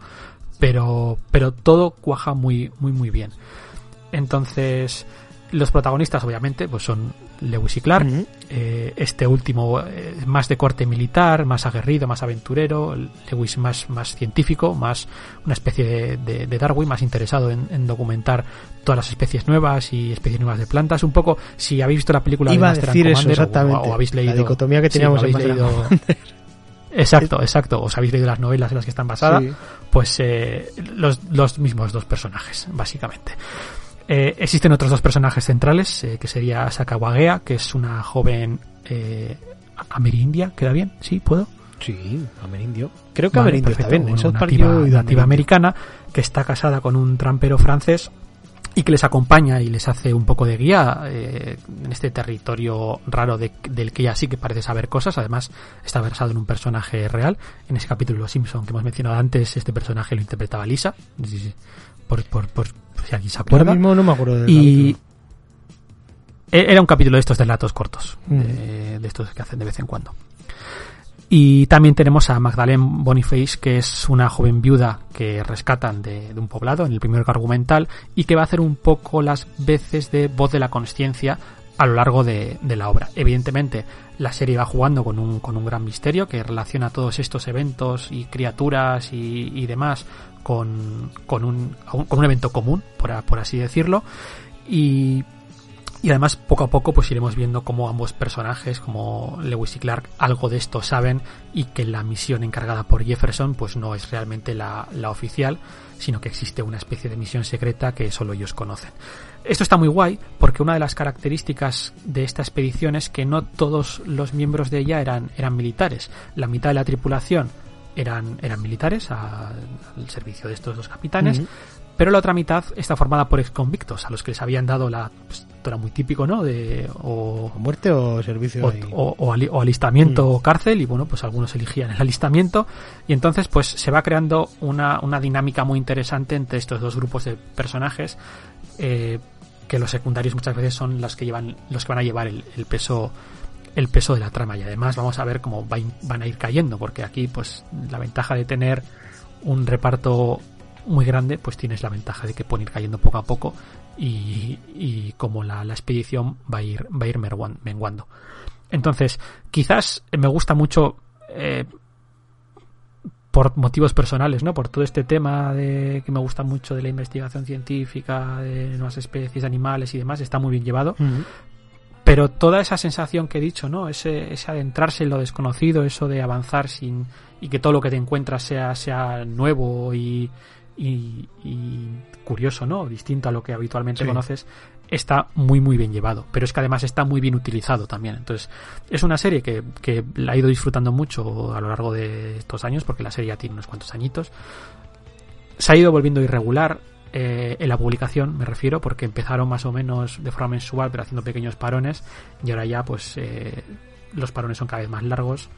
B: pero, pero todo cuaja muy, muy, muy bien. Entonces, los protagonistas, obviamente, pues son Lewis y Clark. Eh, este último eh, más de corte militar, más aguerrido, más aventurero. Lewis más, más científico, más una especie de, Darwin, más interesado en, documentar todas las especies nuevas y especies nuevas de plantas. Un poco, si habéis visto la película
A: de
B: Master
A: decir eso, exactamente.
B: O, habéis leído
A: la dicotomía que teníamos
B: habéis leído, Exacto, exacto. Os habéis leído las novelas en las que están basadas, pues eh, los, los mismos dos personajes, básicamente. Eh, existen otros dos personajes centrales, eh, que sería Sakawagea, que es una joven eh, amerindia, ¿queda bien? ¿Sí? ¿Puedo?
A: Sí, amerindio. Creo que amerindio está bien.
B: es nativa, americana, que está casada con un trampero francés y que les acompaña y les hace un poco de guía eh, en este territorio raro del que ya sí que parece saber cosas. Además, está versado en un personaje real. En ese capítulo de Los Simpson que hemos mencionado antes, este personaje lo interpretaba Lisa. Por, por, por, si alguien se acuerda.
A: mismo no me acuerdo
B: y e-, era un capítulo de estos relatos cortos, mm. de, estos que hacen de vez en cuando. Y también tenemos a Magdalene Boniface, que es una joven viuda que rescatan de, un poblado en el primer argumental y que va a hacer un poco las veces de voz de la conciencia a lo largo de, la obra. Evidentemente, la serie va jugando con un, con un gran misterio que relaciona todos estos eventos y criaturas y, demás con, con, un, con un evento común, por, por así decirlo. Y y además, poco a poco, pues iremos viendo cómo ambos personajes, como Lewis y Clark, algo de esto saben y que la misión encargada por Jefferson, pues no es realmente la, la oficial, sino que existe una especie de misión secreta que solo ellos conocen. Esto está muy guay porque una de las características de esta expedición es que no todos los miembros de ella eran, eran militares. La mitad de la tripulación eran, eran militares al servicio de estos dos capitanes, pero la otra mitad está formada por exconvictos, a los que les habían dado la... Pues, era muy típico, ¿no? De, o,
A: muerte o servicio.
B: O, o, alistamiento o cárcel, y bueno, pues algunos eligían el alistamiento. Y entonces, pues se va creando una, una dinámica muy interesante entre estos dos grupos de personajes. Eh, que los secundarios muchas veces son los que llevan los que van a llevar el, peso el peso de la trama y además vamos a ver cómo van a ir cayendo porque aquí pues la ventaja de tener un reparto muy grande, pues tienes la ventaja de que pueden ir cayendo poco a poco y, como la, expedición va a ir, va a ir menguando. Entonces, quizás me gusta mucho eh, por motivos personales, ¿no? Por todo este tema de que me gusta mucho de la investigación científica, de nuevas especies animales y demás, está muy bien llevado. Pero toda esa sensación que he dicho, ¿no? Ese, ese adentrarse en lo desconocido, eso de avanzar sin y que todo lo que te encuentras sea, sea nuevo y, y, curioso, ¿no? Distinto a lo que habitualmente conoces, está muy muy bien llevado. Pero es que además está muy bien utilizado también. Entonces, es una serie que, que la he ido disfrutando mucho a lo largo de estos años, porque la serie ya tiene unos cuantos añitos. Se ha ido volviendo irregular eh, en la publicación, me refiero, porque empezaron más o menos de forma mensual, pero haciendo pequeños parones, y ahora ya, pues, eh, los parones son cada vez más largos.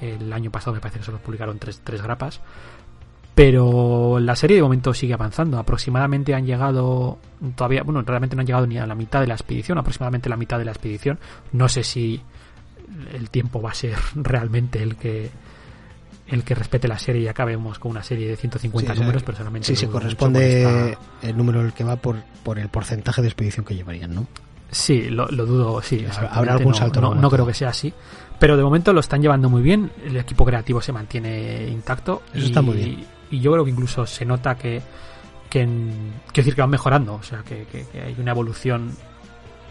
B: El año pasado me parece que solo publicaron tres, tres grapas. Pero la serie de momento sigue avanzando. Aproximadamente han llegado, todavía, bueno, realmente no han llegado ni a la mitad de la expedición, aproximadamente la mitad de la expedición. No sé si el tiempo va a ser realmente el que el que respete la serie y acabemos con una serie de 150 números, personalmente.
A: Sí, se corresponde el número el que va por, por el porcentaje de expedición que llevarían, ¿no?
B: Sí, lo, dudo, sí.
A: Habrá algún salto.
B: No, no, creo que sea así. Pero de momento lo están llevando muy bien. El equipo creativo se mantiene intacto.
A: Eso está muy bien.
B: Y yo creo que incluso se nota que, que quiero decir que van mejorando. O sea, que, hay una evolución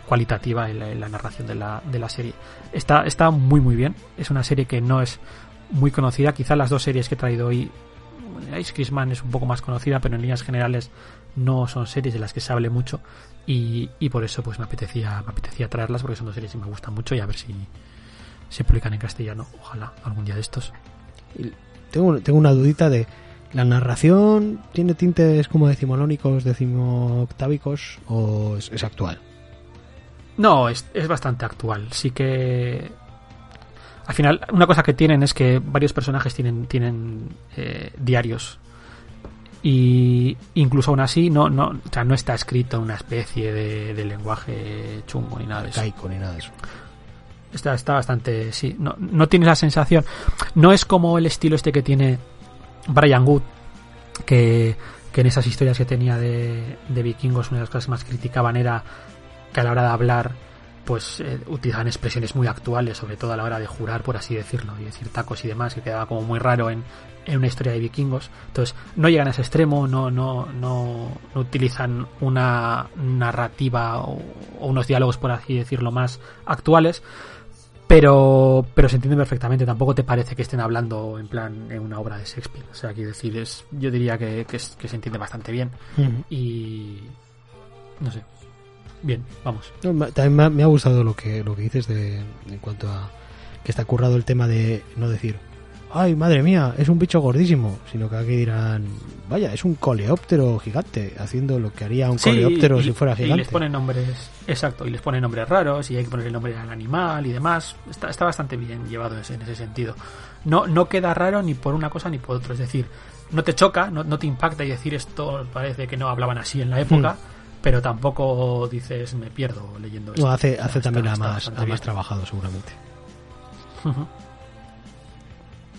B: cualitativa en la, narración de la, de la serie. Está, está muy, muy bien. Es una serie que no es muy conocida. Quizá las dos series que he traído hoy, Ice Christmas es un poco más conocida, pero en líneas generales no son series de las que se hable mucho y, y por eso pues me apetecía, me apetecía traerlas porque son dos series que me gustan mucho y a ver si se publican en castellano, ojalá algún día de estos.
A: Tengo, tengo una dudita de la narración tiene tintes como decimonónicos, decimoctávicos o es, es actual.
B: No, es, es bastante actual. Sí que al final, una cosa que tienen es que varios personajes tienen, tienen eh, diarios. Y incluso aún así, no, no, o sea, no está escrito una especie de, lenguaje chungo ni nada de eso.
A: ni nada de eso.
B: Está, está bastante. Sí, no, no tienes la sensación. No es como el estilo este que tiene Brian Wood, que, que en esas historias que tenía de, de vikingos, una de las cosas que más criticaban era que a la hora de hablar pues eh, utilizan expresiones muy actuales, sobre todo a la hora de jurar, por así decirlo, y decir tacos y demás, que quedaba como muy raro en, en una historia de vikingos. Entonces, no llegan a ese extremo, no, no, no, no utilizan una narrativa o, unos diálogos, por así decirlo, más actuales. Pero, pero se entiende perfectamente, tampoco te parece que estén hablando en plan en una obra de Shakespeare. O sea, quiero decir, es, yo diría que, que, se entiende bastante bien. Y no sé, bien, vamos.
A: también me ha, gustado lo que, lo que dices de, en cuanto a que está currado el tema de no decir, ay, madre mía, es un bicho gordísimo, sino que aquí dirán, vaya, es un coleóptero gigante, haciendo lo que haría un coleóptero si fuera gigante.
B: Y les ponen nombres, exacto, y les ponen nombres raros y hay que poner el nombre al animal y demás. Está, está bastante bien llevado en ese sentido. No, no queda raro ni por una cosa ni por otra, es decir, no te choca, no, no te impacta y decir esto parece que no hablaban así en la época. Hmm pero tampoco dices me pierdo leyendo esto.
A: No, hace, hace también a más, más trabajado seguramente.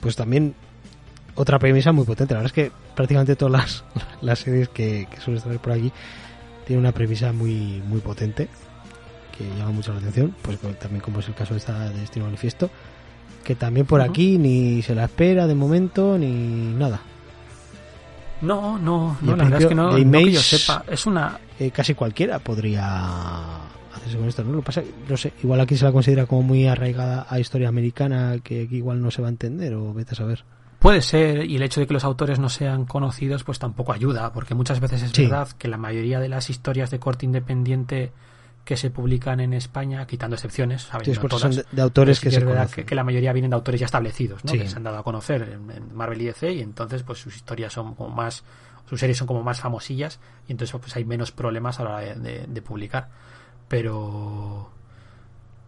A: Pues también otra premisa muy potente. La verdad es que prácticamente todas las, las series que, que suelen estar por aquí tienen una premisa muy, muy potente que llama mucho la atención. Pues también como es el caso de esta de este manifiesto, que también por aquí ni se la espera de momento ni nada.
B: No, no, no la verdad es que no, no que yo sepa. Es una.
A: Eh, casi cualquiera podría hacerse con esto, ¿no? Lo pasa, no sé, igual aquí se la considera como muy arraigada a historia americana que aquí igual no se va a entender o vete a saber.
B: Puede ser, y el hecho de que los autores no sean conocidos, pues tampoco ayuda, porque muchas veces es verdad que la mayoría de las historias de corte independiente que se publican en España, quitando excepciones,
A: son de, autores que se
B: que, que, la mayoría vienen de autores ya establecidos, ¿no? que se han dado a conocer en, Marvel y DC y entonces pues sus historias son como más, sus series son como más famosillas y entonces pues hay menos problemas a la hora de, publicar. Pero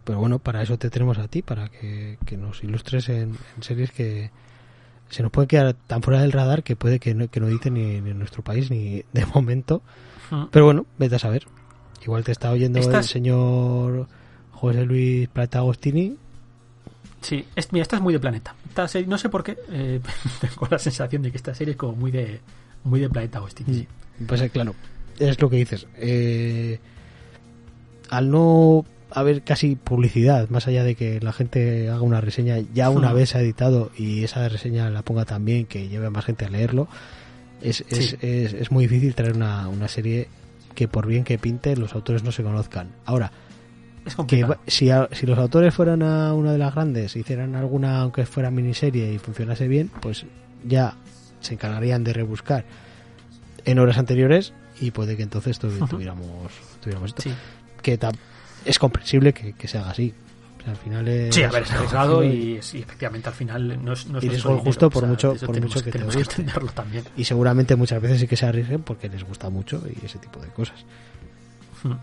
A: pero bueno, para eso te tenemos a ti, para que, nos ilustres en, series que se nos puede quedar tan fuera del radar que puede que no, que no dicen ni, ni en nuestro país ni de momento. Mm. Pero bueno, vete a saber. Igual te está oyendo el señor José Luis Plata Agostini.
B: Sí, mira, esta es muy de planeta. no sé por qué, eh, tengo la sensación de que esta serie es como muy de, Muy de Planeta Hosting, sí.
A: Mm. Pues eh, claro, es lo que dices. Eh, al no haber casi publicidad, más allá de que la gente haga una reseña, ya una
B: Hmm.
A: vez ha editado y esa reseña la ponga también, que lleve a más gente a leerlo, es, es, es, es muy difícil traer una, una serie que por bien que pinte los autores no se conozcan. Ahora,
B: Es
A: que si, a- si los autores fueran a una de las grandes, hicieran alguna, aunque fuera miniserie y funcionase bien, pues ya se encargarían de rebuscar en horas anteriores y puede que entonces tuviéramos, tuviéramos esto.
B: Sí.
A: Que es comprensible que, que se haga así. Al final es,
B: Sí, a ver, es arriesgado y, efectivamente al final no es, no es
A: Y justo por
B: o sea,
A: mucho- por
B: tenemos,
A: mucho que te guste.
B: entenderlo también.
A: y seguramente muchas veces sí que se arriesguen porque les gusta mucho y ese tipo de cosas.
B: Hmm.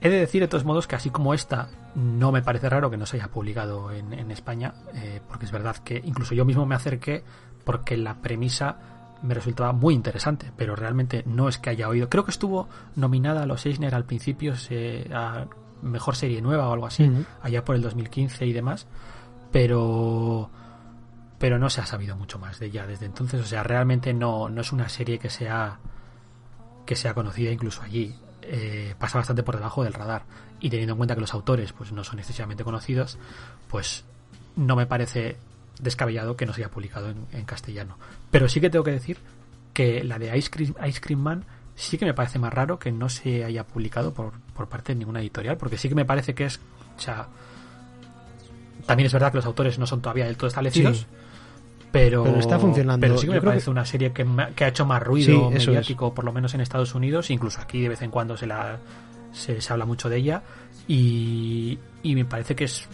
B: He de decir, de todos modos, que así como esta, no me parece raro que no se haya publicado en, en España, eh, porque es verdad que incluso yo mismo me acerqué porque la premisa me resultaba muy interesante, pero realmente no es que haya oído. Creo que estuvo nominada a los Eisner al principio se- a Mejor Serie Nueva o algo así, allá por el 2015 y demás, pero pero no se ha sabido mucho más de ella desde entonces, o sea, realmente no, no es una serie que sea que sea conocida incluso allí. Eh, pasa bastante por debajo del radar. Y teniendo en cuenta que los autores pues no son excesivamente conocidos, pues no me parece descabellado que no se haya publicado en, en castellano. Pero sí que tengo que decir que la de Ice Cream, Ice Cream Man sí que me parece más raro que no se haya publicado por, por parte de ninguna editorial, porque sí que me parece que es... O sea, también es verdad que los autores no son todavía del todo establecidos.
A: Sí.
B: Pero,
A: Pero está funcionando.
B: Pero sí que
A: Yo
B: me parece
A: que-
B: una serie que, que ha hecho más ruido
A: Sí,
B: mediático, por lo menos en Estados Unidos, incluso aquí de vez en cuando se la se, se habla mucho de ella y, y me parece que es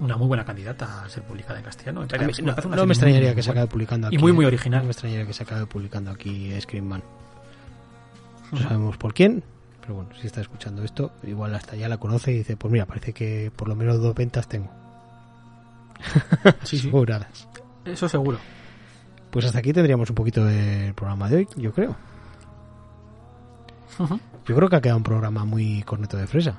B: una muy buena candidata a ser publicada en castellano. Me
A: A
B: parece-
A: mí
B: me
A: no, me extrañaría
B: muy
A: que se acabe publicando aquí.
B: Y muy, muy
A: ¿eh?
B: original.
A: No me extrañaría que se acabe publicando aquí Screamman. No sabemos por quién, pero bueno, si está escuchando esto, igual hasta ya la conoce y dice, pues mira, parece que por lo menos dos ventas tengo.
B: Sí, sí. Eso seguro.
A: Pues hasta aquí tendríamos un poquito del programa de hoy, yo creo. Yo creo que ha quedado un programa muy corneto de fresa.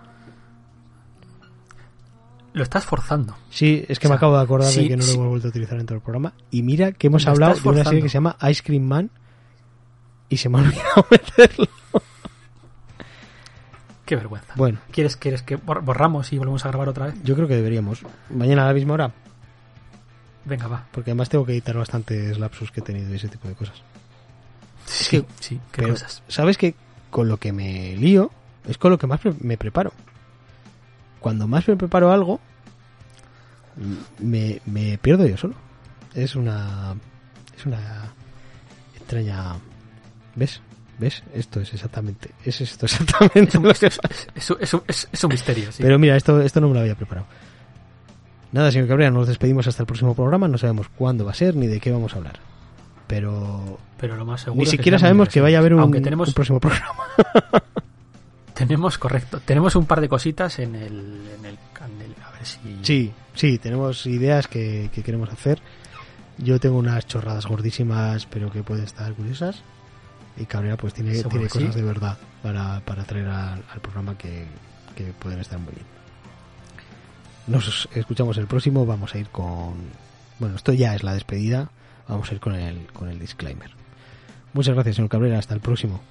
B: Lo estás forzando.
A: Sí, es que
B: O sea,
A: me acabo de acordar
B: sí,
A: de que no
B: sí.
A: lo hemos vuelto a utilizar en todo el programa. Y mira que hemos
B: Lo
A: hablado de una serie que se llama Ice Cream Man y se me ha olvidado meterlo.
B: Qué vergüenza.
A: Bueno,
B: ¿Quieres, ¿Quieres que bor- borramos y volvemos a grabar otra vez?
A: yo creo que deberíamos. Mañana a la misma hora,
B: Venga, va.
A: porque además tengo que editar bastantes lapsus que he tenido y ese tipo de cosas.
B: Sí,
A: que-
B: sí, qué
A: Pero,
B: cosas.
A: ¿sabes que Con lo que me lío es con lo que más me preparo. Cuando más me preparo algo, me, me pierdo yo solo. Es una. Es una extraña. ¿Ves? ¿Ves? Esto es exactamente. Es esto exactamente
B: Es un, es- es- es un- misterio, sí.
A: Pero mira, esto, esto no me lo había preparado. Nada, señor Cabrera, nos despedimos hasta el próximo programa. No sabemos cuándo va a ser ni de qué vamos a hablar. Pero
B: Pero lo más seguro
A: ni
B: que
A: siquiera sabemos que vaya a haber un,
B: Aunque tenemos,
A: un próximo programa.
B: tenemos, correcto, tenemos un par de cositas en el, en el, en el- a ver si...
A: Sí, sí, tenemos ideas que, que queremos hacer. Yo tengo unas chorradas gordísimas, pero que pueden estar curiosas. Y Cabrera pues tiene, tiene
B: sí.
A: cosas de verdad para, para traer al, al programa que, que pueden estar muy bien. Nos escuchamos el próximo, vamos a ir con... Bueno, esto ya es la despedida, vamos a ir con el, con el disclaimer. Muchas gracias, señor Cabrera, hasta el próximo.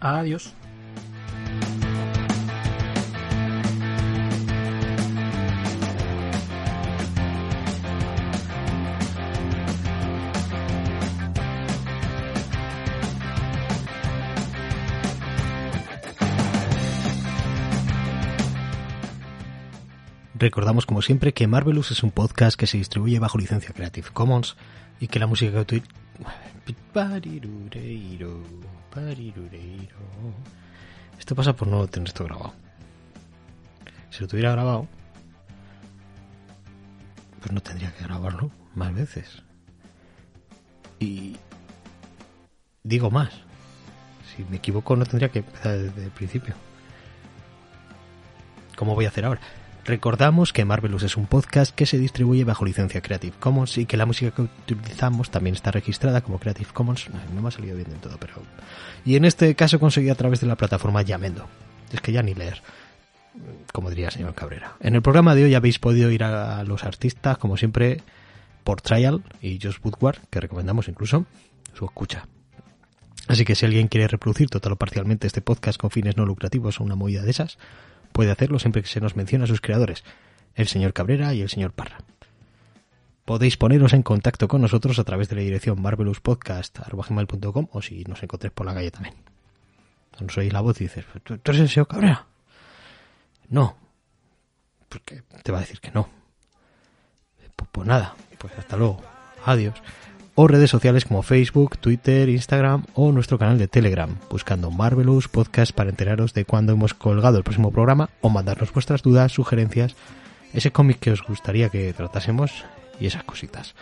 B: Adiós.
A: Recordamos como siempre que Marvelous es un podcast que se distribuye bajo licencia Creative Commons y que la música que util- Parirureiro, parirureiro. Esto pasa por no tener esto grabado. Si lo tuviera grabado, pues no tendría que grabarlo más veces. Y digo más. Si me equivoco no tendría que empezar desde el principio. ¿Cómo voy a hacer ahora? Recordamos que Marvelous es un podcast que se distribuye bajo licencia Creative Commons y que la música que utilizamos también está registrada como Creative Commons. No me ha salido bien del todo, pero... Y en este caso conseguí a través de la plataforma Yamendo. Es que ya ni leer, como diría el señor Cabrera. En el programa de hoy habéis podido ir a los artistas, como siempre,
C: por Trial y Just Woodward, que recomendamos incluso su escucha. Así que si alguien quiere reproducir total o parcialmente este podcast con fines no lucrativos o una movida de esas, puede hacerlo siempre que se nos mencione a sus creadores, el señor Cabrera y el señor Parra. Podéis poneros en contacto con nosotros a través de la dirección marvelouspodcast.com o si nos encontréis por la calle también. Nos oís la voz y dices, ¿tú eres el señor Cabrera? No. Porque te va a decir que no. Pues, pues nada, pues hasta luego. Adiós. O redes sociales como Facebook, Twitter, Instagram o nuestro canal de Telegram, buscando Marvelous Podcast para enteraros de cuándo hemos colgado el próximo programa o mandarnos vuestras dudas, sugerencias, ese cómic que os gustaría que tratásemos y esas cositas.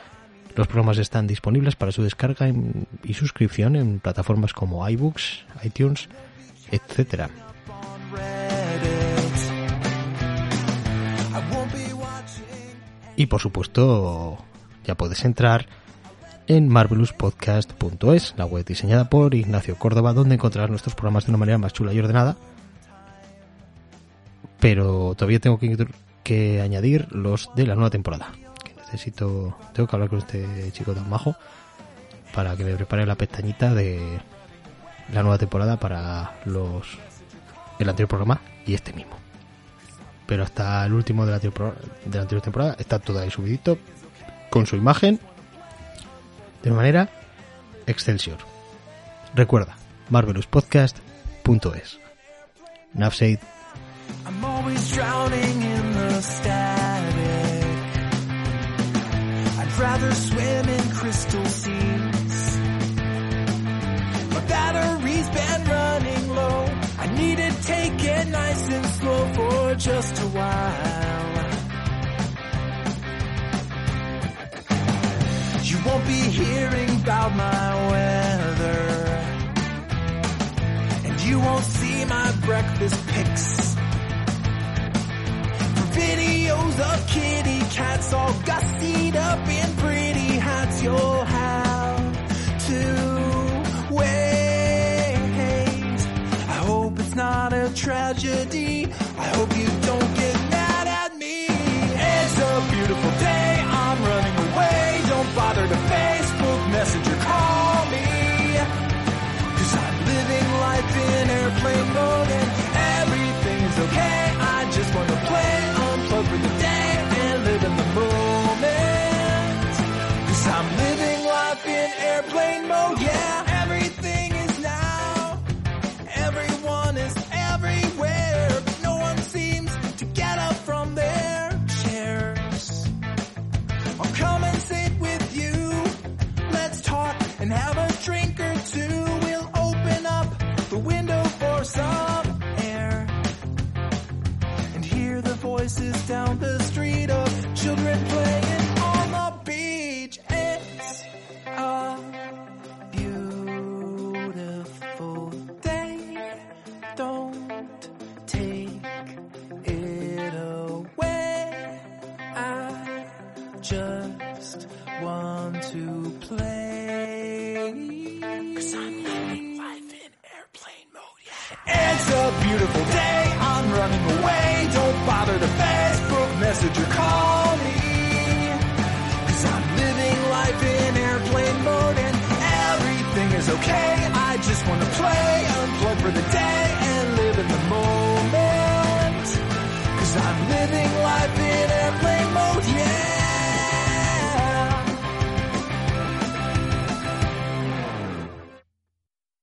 C: Los programas están disponibles para su descarga y suscripción en plataformas como iBooks, iTunes, etc. Y por supuesto, ya puedes entrar en marvelouspodcast.es, la web diseñada por Ignacio Córdoba, donde encontrarás nuestros programas de una manera más chula y ordenada. Pero todavía tengo que, añadir los de la nueva temporada. Que necesito, tengo que hablar con este chico tan majo para que me prepare la pestañita de la nueva temporada para los el anterior programa y este mismo pero hasta el último de la, de la anterior temporada está todo ahí subidito con su imagen de manera Excelsior. Recuerda, marvelouspodcast.es. Nafsaid. I'm always drowning in the static. I'd rather swim in crystal seas. My battery's been running low. I need to take it nice and slow for just a while. You won't be hearing about my weather. And you won't see my breakfast pics. Videos of kitty cats all gussied up in pretty hats you'll have to wait I hope it's not a tragedy. I hope you